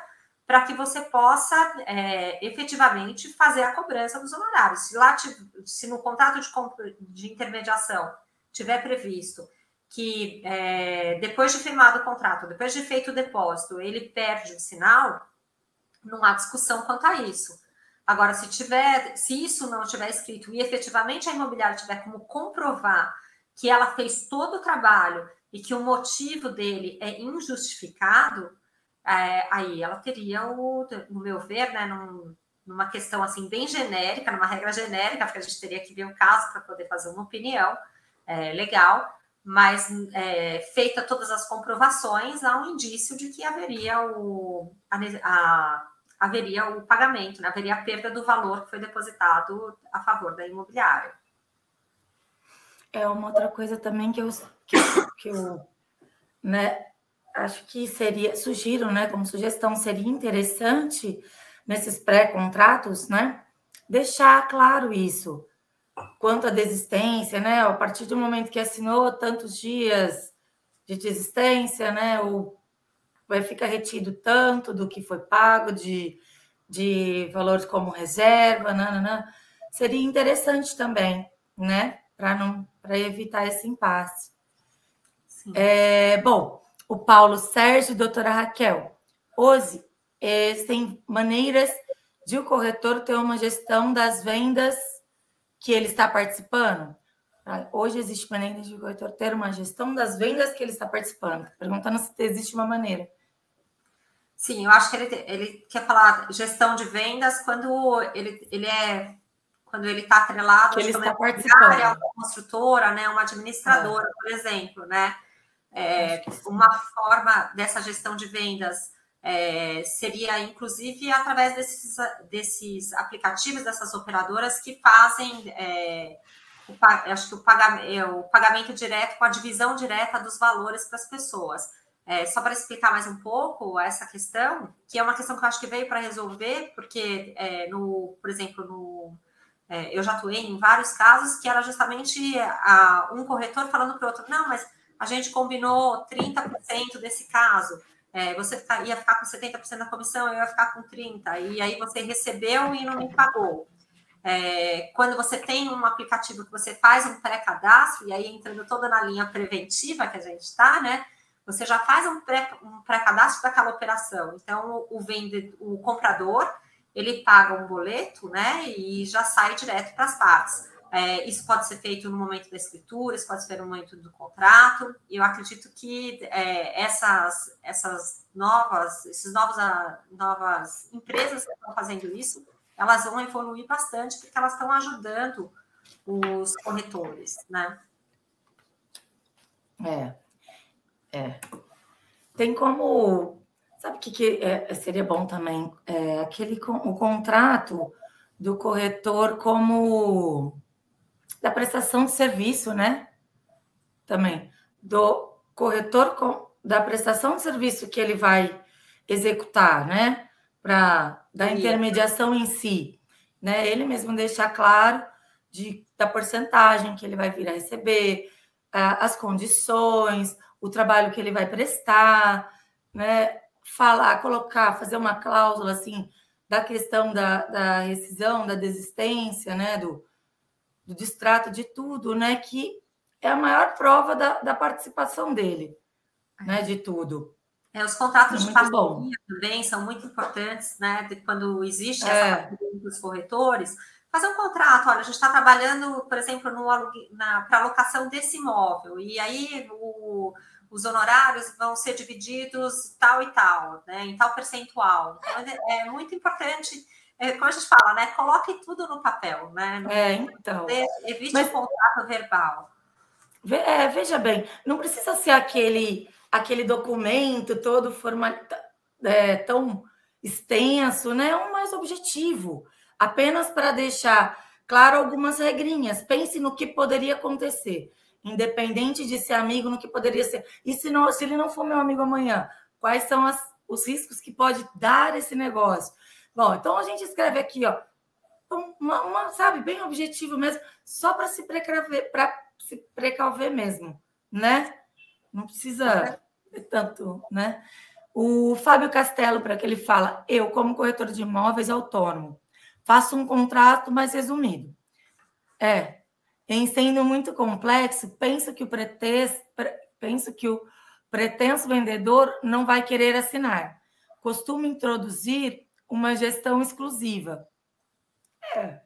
para que você possa é, efetivamente fazer a cobrança dos honorários. Se lá, se no contrato de, de intermediação tiver previsto que é, depois de firmado o contrato, depois de feito o depósito, ele perde o sinal, não há discussão quanto a isso. Agora, se tiver, se isso não tiver escrito e efetivamente a imobiliária tiver como comprovar que ela fez todo o trabalho e que o motivo dele é injustificado, é, aí ela teria o, no meu ver, né, num, numa questão assim bem genérica, numa regra genérica, porque a gente teria que ver o caso para poder fazer uma opinião é, legal, mas é, feita todas as comprovações, há um indício de que haveria o, a, a, haveria o pagamento, né, haveria a perda do valor que foi depositado a favor da imobiliária. É uma outra coisa também que eu, que, que eu né, acho que seria, sugiro, né, como sugestão, seria interessante nesses pré-contratos, né, deixar claro isso, quanto à desistência, né, a partir do momento que assinou tantos dias de desistência, né? Ou vai ficar retido tanto do que foi pago de, de valores como reserva, nananã. seria interessante também, né? Para não para evitar esse impasse. É, bom, o Paulo Sérgio e a doutora Raquel. Hoje, existem maneiras de o corretor ter uma gestão das vendas que ele está participando? Ah, hoje existe maneira de o corretor ter uma gestão das vendas que ele está participando. Perguntando se existe uma maneira. Sim, eu acho que ele, ele quer falar gestão de vendas quando ele, ele é quando ele está atrelado ele está participando. uma construtora, né, uma administradora, é. por exemplo, né? É, uma forma dessa gestão de vendas é, seria, inclusive, através desses, desses aplicativos, dessas operadoras que fazem, é, o, acho que o pagamento, é, o pagamento direto com a divisão direta dos valores para as pessoas. É, só para explicar mais um pouco essa questão, que é uma questão que eu acho que veio para resolver, porque, é, no, por exemplo, no, é, eu já atuei em vários casos que era justamente a, um corretor falando para o outro, não, mas a gente combinou 30% desse caso, é, você ia ficar com 70% da comissão, eu ia ficar com 30%, e aí você recebeu e não me pagou. É, quando você tem um aplicativo que você faz um pré-cadastro, e aí entrando toda na linha preventiva que a gente está, né? Você já faz um pré-cadastro um pré daquela operação. Então, o, vendedor, o comprador, ele paga um boleto, né? E já sai direto para as partes. É, isso pode ser feito no momento da escritura, isso pode ser no momento do contrato. E eu acredito que é, essas, essas novas, esses novos, novas empresas que estão fazendo isso, elas vão evoluir bastante porque elas estão ajudando os corretores, né? É, é. Tem como, sabe o que, que é, seria bom também? É, aquele o contrato do corretor como da prestação de serviço, né? Também do corretor com, da prestação de serviço que ele vai executar, né? Para da intermediação em si, né? Ele mesmo deixar claro de, da porcentagem que ele vai vir a receber, as condições, o trabalho que ele vai prestar, né? Falar, colocar, fazer uma cláusula assim da questão da, da rescisão, da desistência, né? Do, do distrato de tudo, né? Que é a maior prova da, da participação dele, né? De tudo. É, os contratos é de parceria também são muito importantes, né? De quando existe essa é. dos corretores, fazer um contrato. Olha, a gente está trabalhando, por exemplo, para alocação desse imóvel, e aí o, os honorários vão ser divididos tal e tal, né? Em tal percentual. Então, é, é muito importante é, como a gente fala, né? Coloque tudo no papel, né? é, então. Evite Mas, o contrato verbal. É, veja bem, não precisa ser aquele, aquele documento todo formal, é, tão extenso, né? É um mais objetivo, apenas para deixar claro algumas regrinhas. Pense no que poderia acontecer, independente de ser amigo, no que poderia ser. E se, não, se ele não for meu amigo amanhã, quais são as, os riscos que pode dar esse negócio? Bom, então a gente escreve aqui, ó, uma, uma sabe, bem objetivo mesmo, só para se precaver, para se precauver mesmo, né? Não precisa tanto, né? O Fábio Castelo, para que ele fala, eu, como corretor de imóveis autônomo, faço um contrato mais resumido. É, em sendo muito complexo, penso que o pretenso, penso que o pretenso vendedor não vai querer assinar. Costumo introduzir uma gestão exclusiva. É,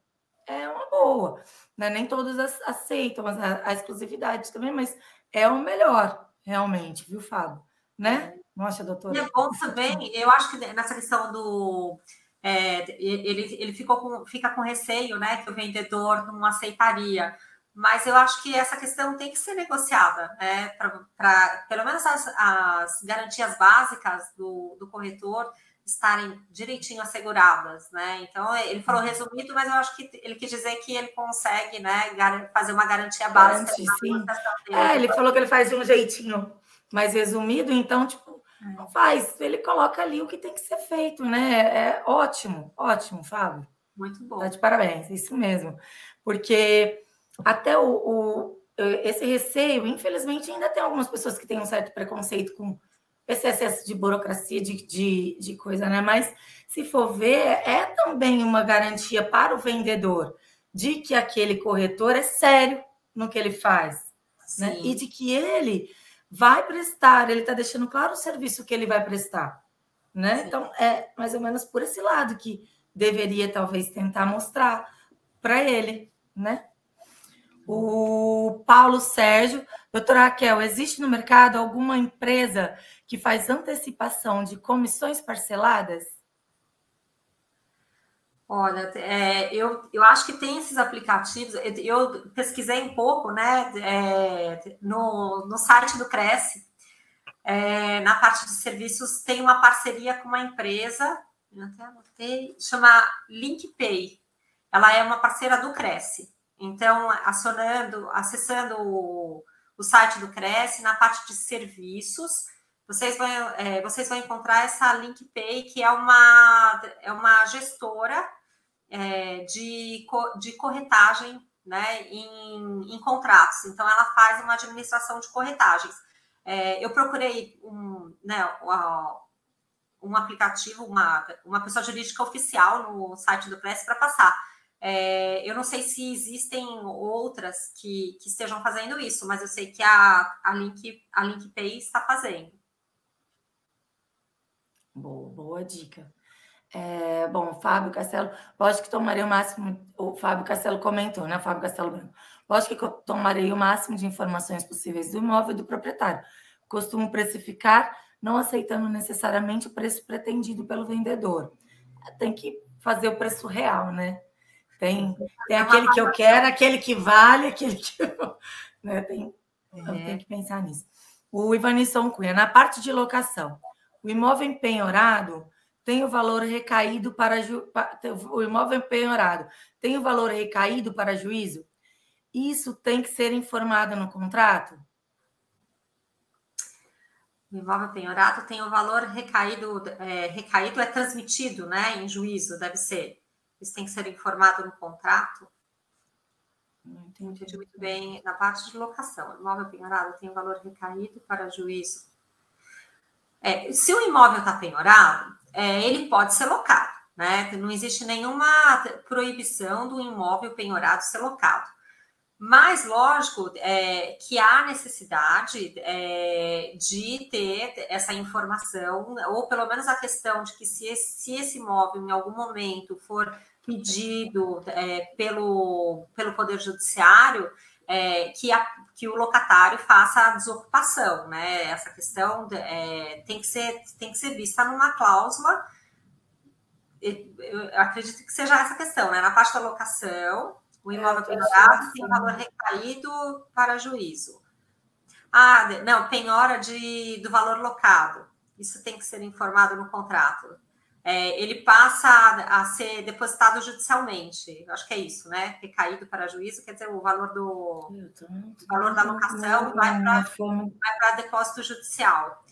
é uma boa. Né? Nem todos aceitam a, a exclusividade também, mas é o melhor, realmente, viu, Fábio? Né? Não acha, doutora? E é bom também, eu acho que nessa questão do. É, ele ele ficou com, fica com receio, né, que o vendedor não aceitaria. Mas eu acho que essa questão tem que ser negociada, né, para pelo menos as, as garantias básicas do, do corretor estarem direitinho asseguradas, né? Então, ele falou resumido, mas eu acho que ele quis dizer que ele consegue, né, fazer uma garantia básica. sim. É, ele falou que ele faz de um jeitinho mais resumido, então, tipo, é. não faz, ele coloca ali o que tem que ser feito, né? É ótimo, ótimo, Fábio. Muito bom. Tá de parabéns, isso mesmo. Porque até o, o esse receio, infelizmente, ainda tem algumas pessoas que têm um certo preconceito com esse excesso de burocracia, de, de, de coisa, né? Mas se for ver, é também uma garantia para o vendedor de que aquele corretor é sério no que ele faz, né? E de que ele vai prestar, ele está deixando claro o serviço que ele vai prestar, né? Sim. Então é mais ou menos por esse lado que deveria talvez tentar mostrar para ele, né? O Paulo Sérgio, doutora Raquel, existe no mercado alguma empresa que faz antecipação de comissões parceladas? Olha, é, eu, eu acho que tem esses aplicativos. Eu pesquisei um pouco, né, é, no, no site do Cresce, é, na parte de serviços, tem uma parceria com uma empresa, eu até anotei, chama LinkPay. Ela é uma parceira do Cresce. Então, acionando, acessando o, o site do Cresce, na parte de serviços, vocês vão, é, vocês vão encontrar essa LinkPay, que é uma, é uma gestora é, de, de corretagem né, em, em, contratos. Então, ela faz uma administração de corretagens. É, eu procurei um, né, um aplicativo, uma, uma pessoa jurídica oficial no site do Press para passar. É, eu não sei se existem outras que, que, estejam fazendo isso, mas eu sei que a, a, Link, a LinkPay está fazendo. Boa, boa dica. É, bom, Fábio Castelo, lógico que tomarei o máximo, o Fábio Castelo comentou, né, Fábio Castelo Branco? Lógico que tomarei o máximo de informações possíveis do imóvel e do proprietário. Costumo precificar, não aceitando necessariamente o preço pretendido pelo vendedor. Tem que fazer o preço real, né? Tem, tem aquele que eu quero, aquele que vale, aquele que. <laughs> né? tem, é. tem que pensar nisso. O Ivanisson Cunha, na parte de locação, o imóvel empenhorado tem o valor recaído para o imóvel penhorado tem o valor recaído para juízo? Isso tem que ser informado no contrato? O imóvel penhorado tem o valor recaído, é, recaído é transmitido, né, em juízo, deve ser. Isso tem que ser informado no contrato. Não entendi muito bem na parte de locação. O imóvel penhorado tem o valor recaído para juízo. É, se o imóvel está penhorado, é, ele pode ser locado, né? Não existe nenhuma proibição do imóvel penhorado ser locado. Mas, lógico, é, que há necessidade é, de ter essa informação, ou pelo menos a questão de que se esse, se esse imóvel em algum momento for pedido é, pelo, pelo Poder Judiciário, é, que, a, que o locatário faça a desocupação, né? Essa questão é, tem, que ser, tem que ser vista numa cláusula. Eu acredito que seja essa questão, né? Na parte da locação, o imóvel penhorado tem valor recaído para juízo. Ah, não, penhora de, do valor locado. Isso tem que ser informado no contrato é, ele passa a, a, ser depositado judicialmente. Acho que é isso, né? Recaído para juízo, quer dizer, o valor do o valor da locação vai para depósito judicial.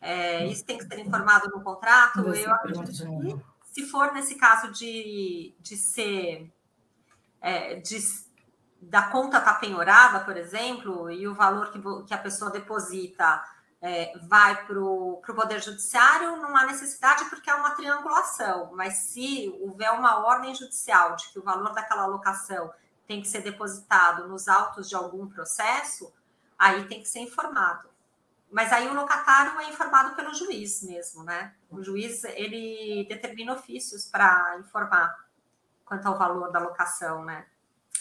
É, isso tem que ser informado no contrato. Eu acredito que, se for nesse caso de, de ser é, de, da conta estar tá penhorada, por exemplo, e o valor que, que a pessoa deposita é, vai para o Poder Judiciário, não há necessidade porque é uma triangulação, mas se houver uma ordem judicial de que o valor daquela alocação tem que ser depositado nos autos de algum processo, aí tem que ser informado. Mas aí o locatário é informado pelo juiz mesmo, né? O juiz, ele determina ofícios para informar quanto ao valor da locação, né?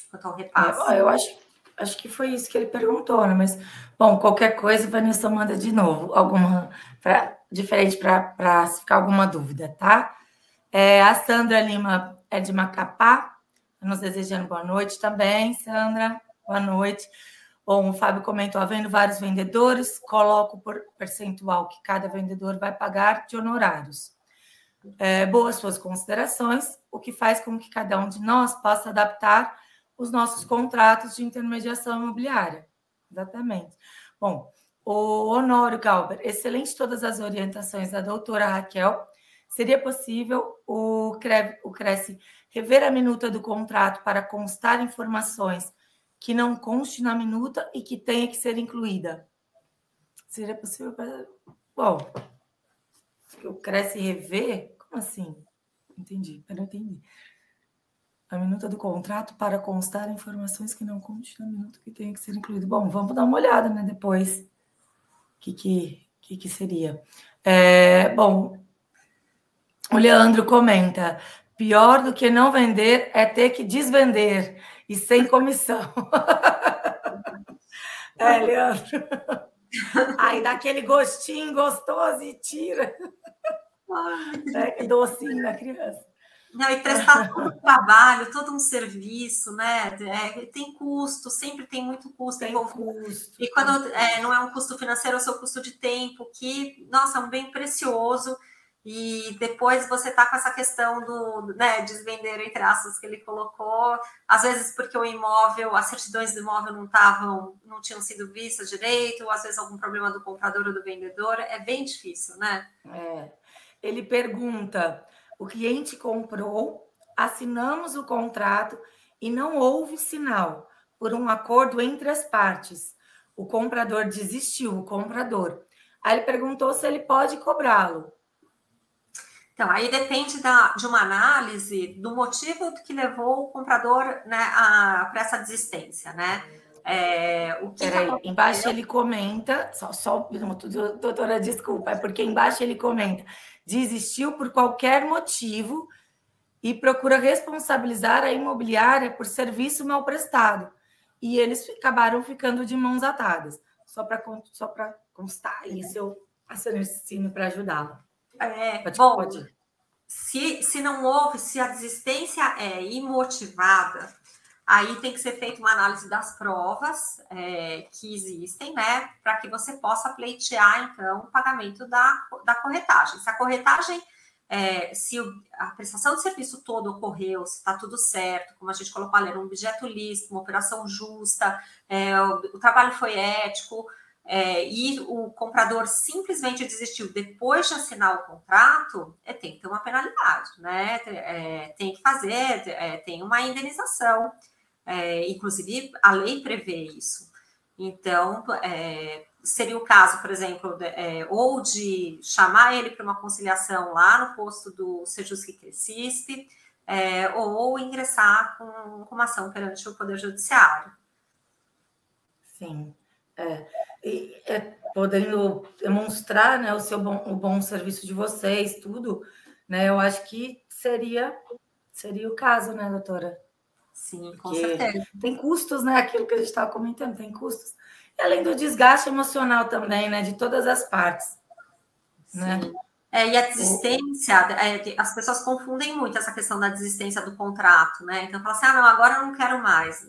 Quanto ao repasse. É, eu acho acho que foi isso que ele perguntou, né? Mas, bom, qualquer coisa, Vanessa manda de novo, alguma, pra, diferente para ficar alguma dúvida, tá? É, a Sandra Lima é de Macapá, nos desejando boa noite também, Sandra, boa noite. Bom, o Fábio comentou, havendo vários vendedores, coloco por percentual que cada vendedor vai pagar de honorários. É, boas suas considerações, o que faz com que cada um de nós possa adaptar os nossos contratos de intermediação imobiliária. Exatamente. Bom, o Honório Galber, excelente todas as orientações da doutora Raquel. Seria possível o, CRE, o Cresce rever a minuta do contrato para constar informações que não conste na minuta e que tenha que ser incluída. Seria possível. Bom, o Cresce rever? Como assim? Entendi, eu não entendi. A minuta do contrato para constar informações que não conste na minuta que tenha que ser incluído. Bom, vamos dar uma olhada, né? Depois. O que, que, que, que seria? É, bom, o Leandro comenta: pior do que não vender é ter que desvender e sem comissão. <laughs> é, Leandro. <laughs> Aí dá aquele gostinho gostoso e tira. É, docinho da criança. Não, e prestar <laughs> todo um trabalho, todo um serviço, né? É, tem custo, sempre tem muito custo. Tem custo. E quando é, não é um custo financeiro, é o seu custo de tempo, que, nossa, é um bem precioso. E depois você tá com essa questão do né, desvender, entre aspas, que ele colocou, às vezes porque o imóvel, as certidões do imóvel não estavam, não tinham sido vistas direito, ou às vezes algum problema do comprador ou do vendedor, é bem difícil, né? É. Ele pergunta: o cliente comprou, assinamos o contrato e não houve sinal por um acordo entre as partes. O comprador desistiu, o comprador. Aí ele perguntou se ele pode cobrá-lo. Então, aí depende da, de uma análise do motivo que levou o comprador né, para essa desistência, né? É, o que Peraí, embaixo ele comenta, só, só doutora, desculpa, é porque embaixo ele comenta desistiu por qualquer motivo e procura responsabilizar a imobiliária por serviço mal prestado. E eles acabaram ficando de mãos atadas. Só para só constar isso, eu assino esse para ajudá-la. É, pode, bom, pode. Se, se não houve, se a desistência é imotivada, aí tem que ser feita uma análise das provas é, que existem, né, para que você possa pleitear, então, o pagamento da, da corretagem. Se a corretagem, é, se o, a prestação de serviço todo ocorreu, se está tudo certo, como a gente colocou ali, um objeto lícito, uma operação justa, é, o, o trabalho foi ético, é, e o comprador simplesmente desistiu depois de assinar o contrato, é, tem que ter uma penalidade, né? É, tem que fazer, é, tem uma indenização. É, inclusive, a lei prevê isso. Então, é, seria o caso, por exemplo, de, é, ou de chamar ele para uma conciliação lá no posto do Sejusc Crescispe, ou ingressar com, com uma ação perante o Poder Judiciário. Sim. É, e, é, podendo demonstrar né, o seu bom, o bom serviço de vocês, tudo, né? Eu acho que seria seria o caso, né, doutora? Sim, com certeza. Tem custos, né? Aquilo que a gente estava comentando, tem custos. E além do desgaste emocional também, né? De todas as partes. Né? Sim. Né? É, e a desistência, é, as pessoas confundem muito essa questão da desistência do contrato, né? Então, fala assim, ah, não, agora eu não quero mais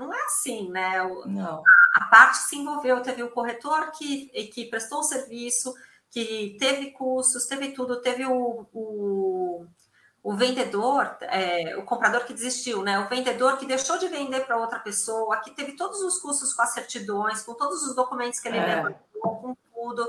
não é assim, né? Não. A parte se envolveu, teve o corretor que, que prestou o serviço, que teve custos, teve tudo, teve o, o, o vendedor, é, o comprador que desistiu, né? O vendedor que deixou de vender para outra pessoa, que teve todos os custos com as certidões, com todos os documentos que ele é. levou, com tudo.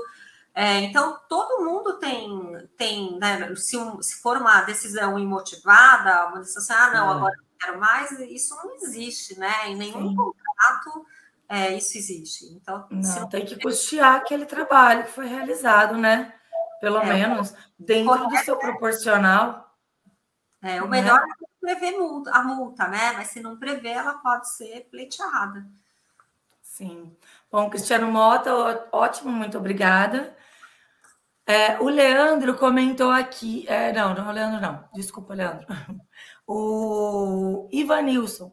É, então, todo mundo tem, tem né, se, um, se for uma decisão imotivada, uma decisão assim, ah, não, é. agora quero mais, isso não existe, né? Em nenhum Sim. contrato é, isso existe. Então, não, não tem que custear aquele trabalho que foi realizado, né? Pelo é, menos dentro do seu proporcional. É, o né? melhor é prever a multa, né? Mas se não prever, ela pode ser pleiteada. Sim. Bom, Cristiano Mota, ótimo, muito obrigada. É, o Leandro comentou aqui. É, não, não, Leandro, não. Desculpa, Leandro. <laughs> O Ivanilson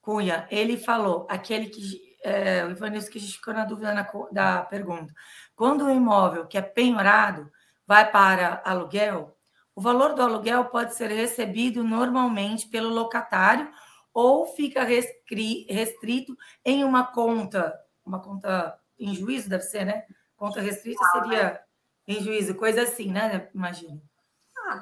Cunha, ele falou, aquele que. É, o Ivanilson que ficou na dúvida na, da pergunta. Quando o imóvel que é penhorado vai para aluguel, o valor do aluguel pode ser recebido normalmente pelo locatário ou fica restrito em uma conta, uma conta em juízo, deve ser, né? Conta restrita seria em juízo, coisa assim, né? Imagino.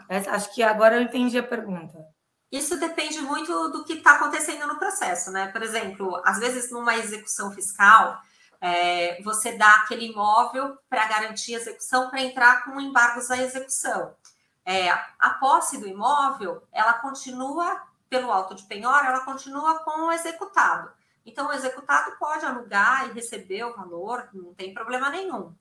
Essa, acho que agora eu entendi a pergunta. Isso depende muito do que está acontecendo no processo, né? Por exemplo, às vezes numa execução fiscal, é, você dá aquele imóvel para garantir a execução para entrar com embargos à execução. É, a posse do imóvel, ela continua, pelo auto de penhora, ela continua com o executado. Então, o executado pode alugar e receber o valor, não tem problema nenhum.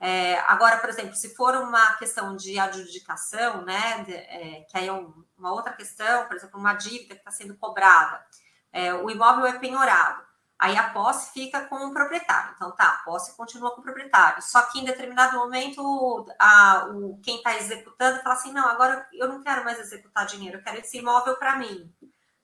É, agora, por exemplo, se for uma questão de adjudicação, né, é, que aí é um, uma outra questão, por exemplo, uma dívida que está sendo cobrada, é, o imóvel é penhorado, aí a posse fica com o proprietário. Então, tá, a posse continua com o proprietário. Só que em determinado momento, a, o, quem está executando fala assim: não, agora eu não quero mais executar dinheiro, eu quero esse imóvel para mim.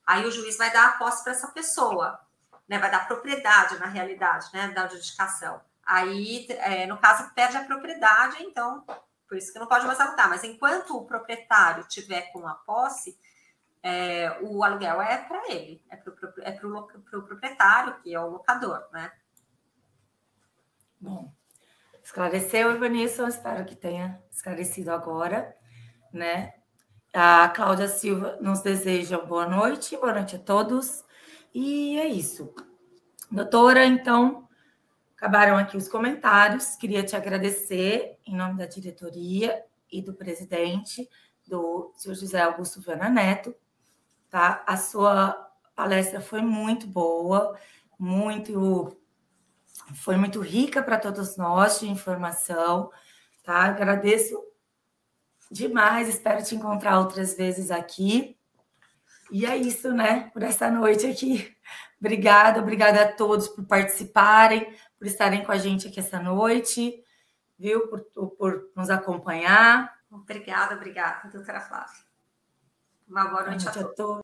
Aí o juiz vai dar a posse para essa pessoa, né, vai dar propriedade na realidade, né, da adjudicação. Aí, é, no caso, perde a propriedade, então, por isso que não pode mais alugar. Mas enquanto o proprietário tiver com a posse, é, o aluguel é para ele, é para o é pro, pro proprietário, que é o locador, né? Bom, esclareceu, Evanilson, espero que tenha esclarecido agora, né? A Cláudia Silva nos deseja boa noite, boa noite a todos. E é isso. Doutora, então, Acabaram aqui os comentários. Queria te agradecer em nome da diretoria e do presidente, do senhor José Augusto Viana Neto. Tá? A sua palestra foi muito boa, muito foi muito rica para todos nós de informação. Tá? Agradeço demais, espero te encontrar outras vezes aqui. E é isso, né? Por essa noite aqui. Obrigada, obrigada a todos por participarem, por estarem com a gente aqui essa noite, viu? Por, por nos acompanhar. Obrigada, obrigada, doutora Flávia. Uma boa noite, boa noite a todos. A todos.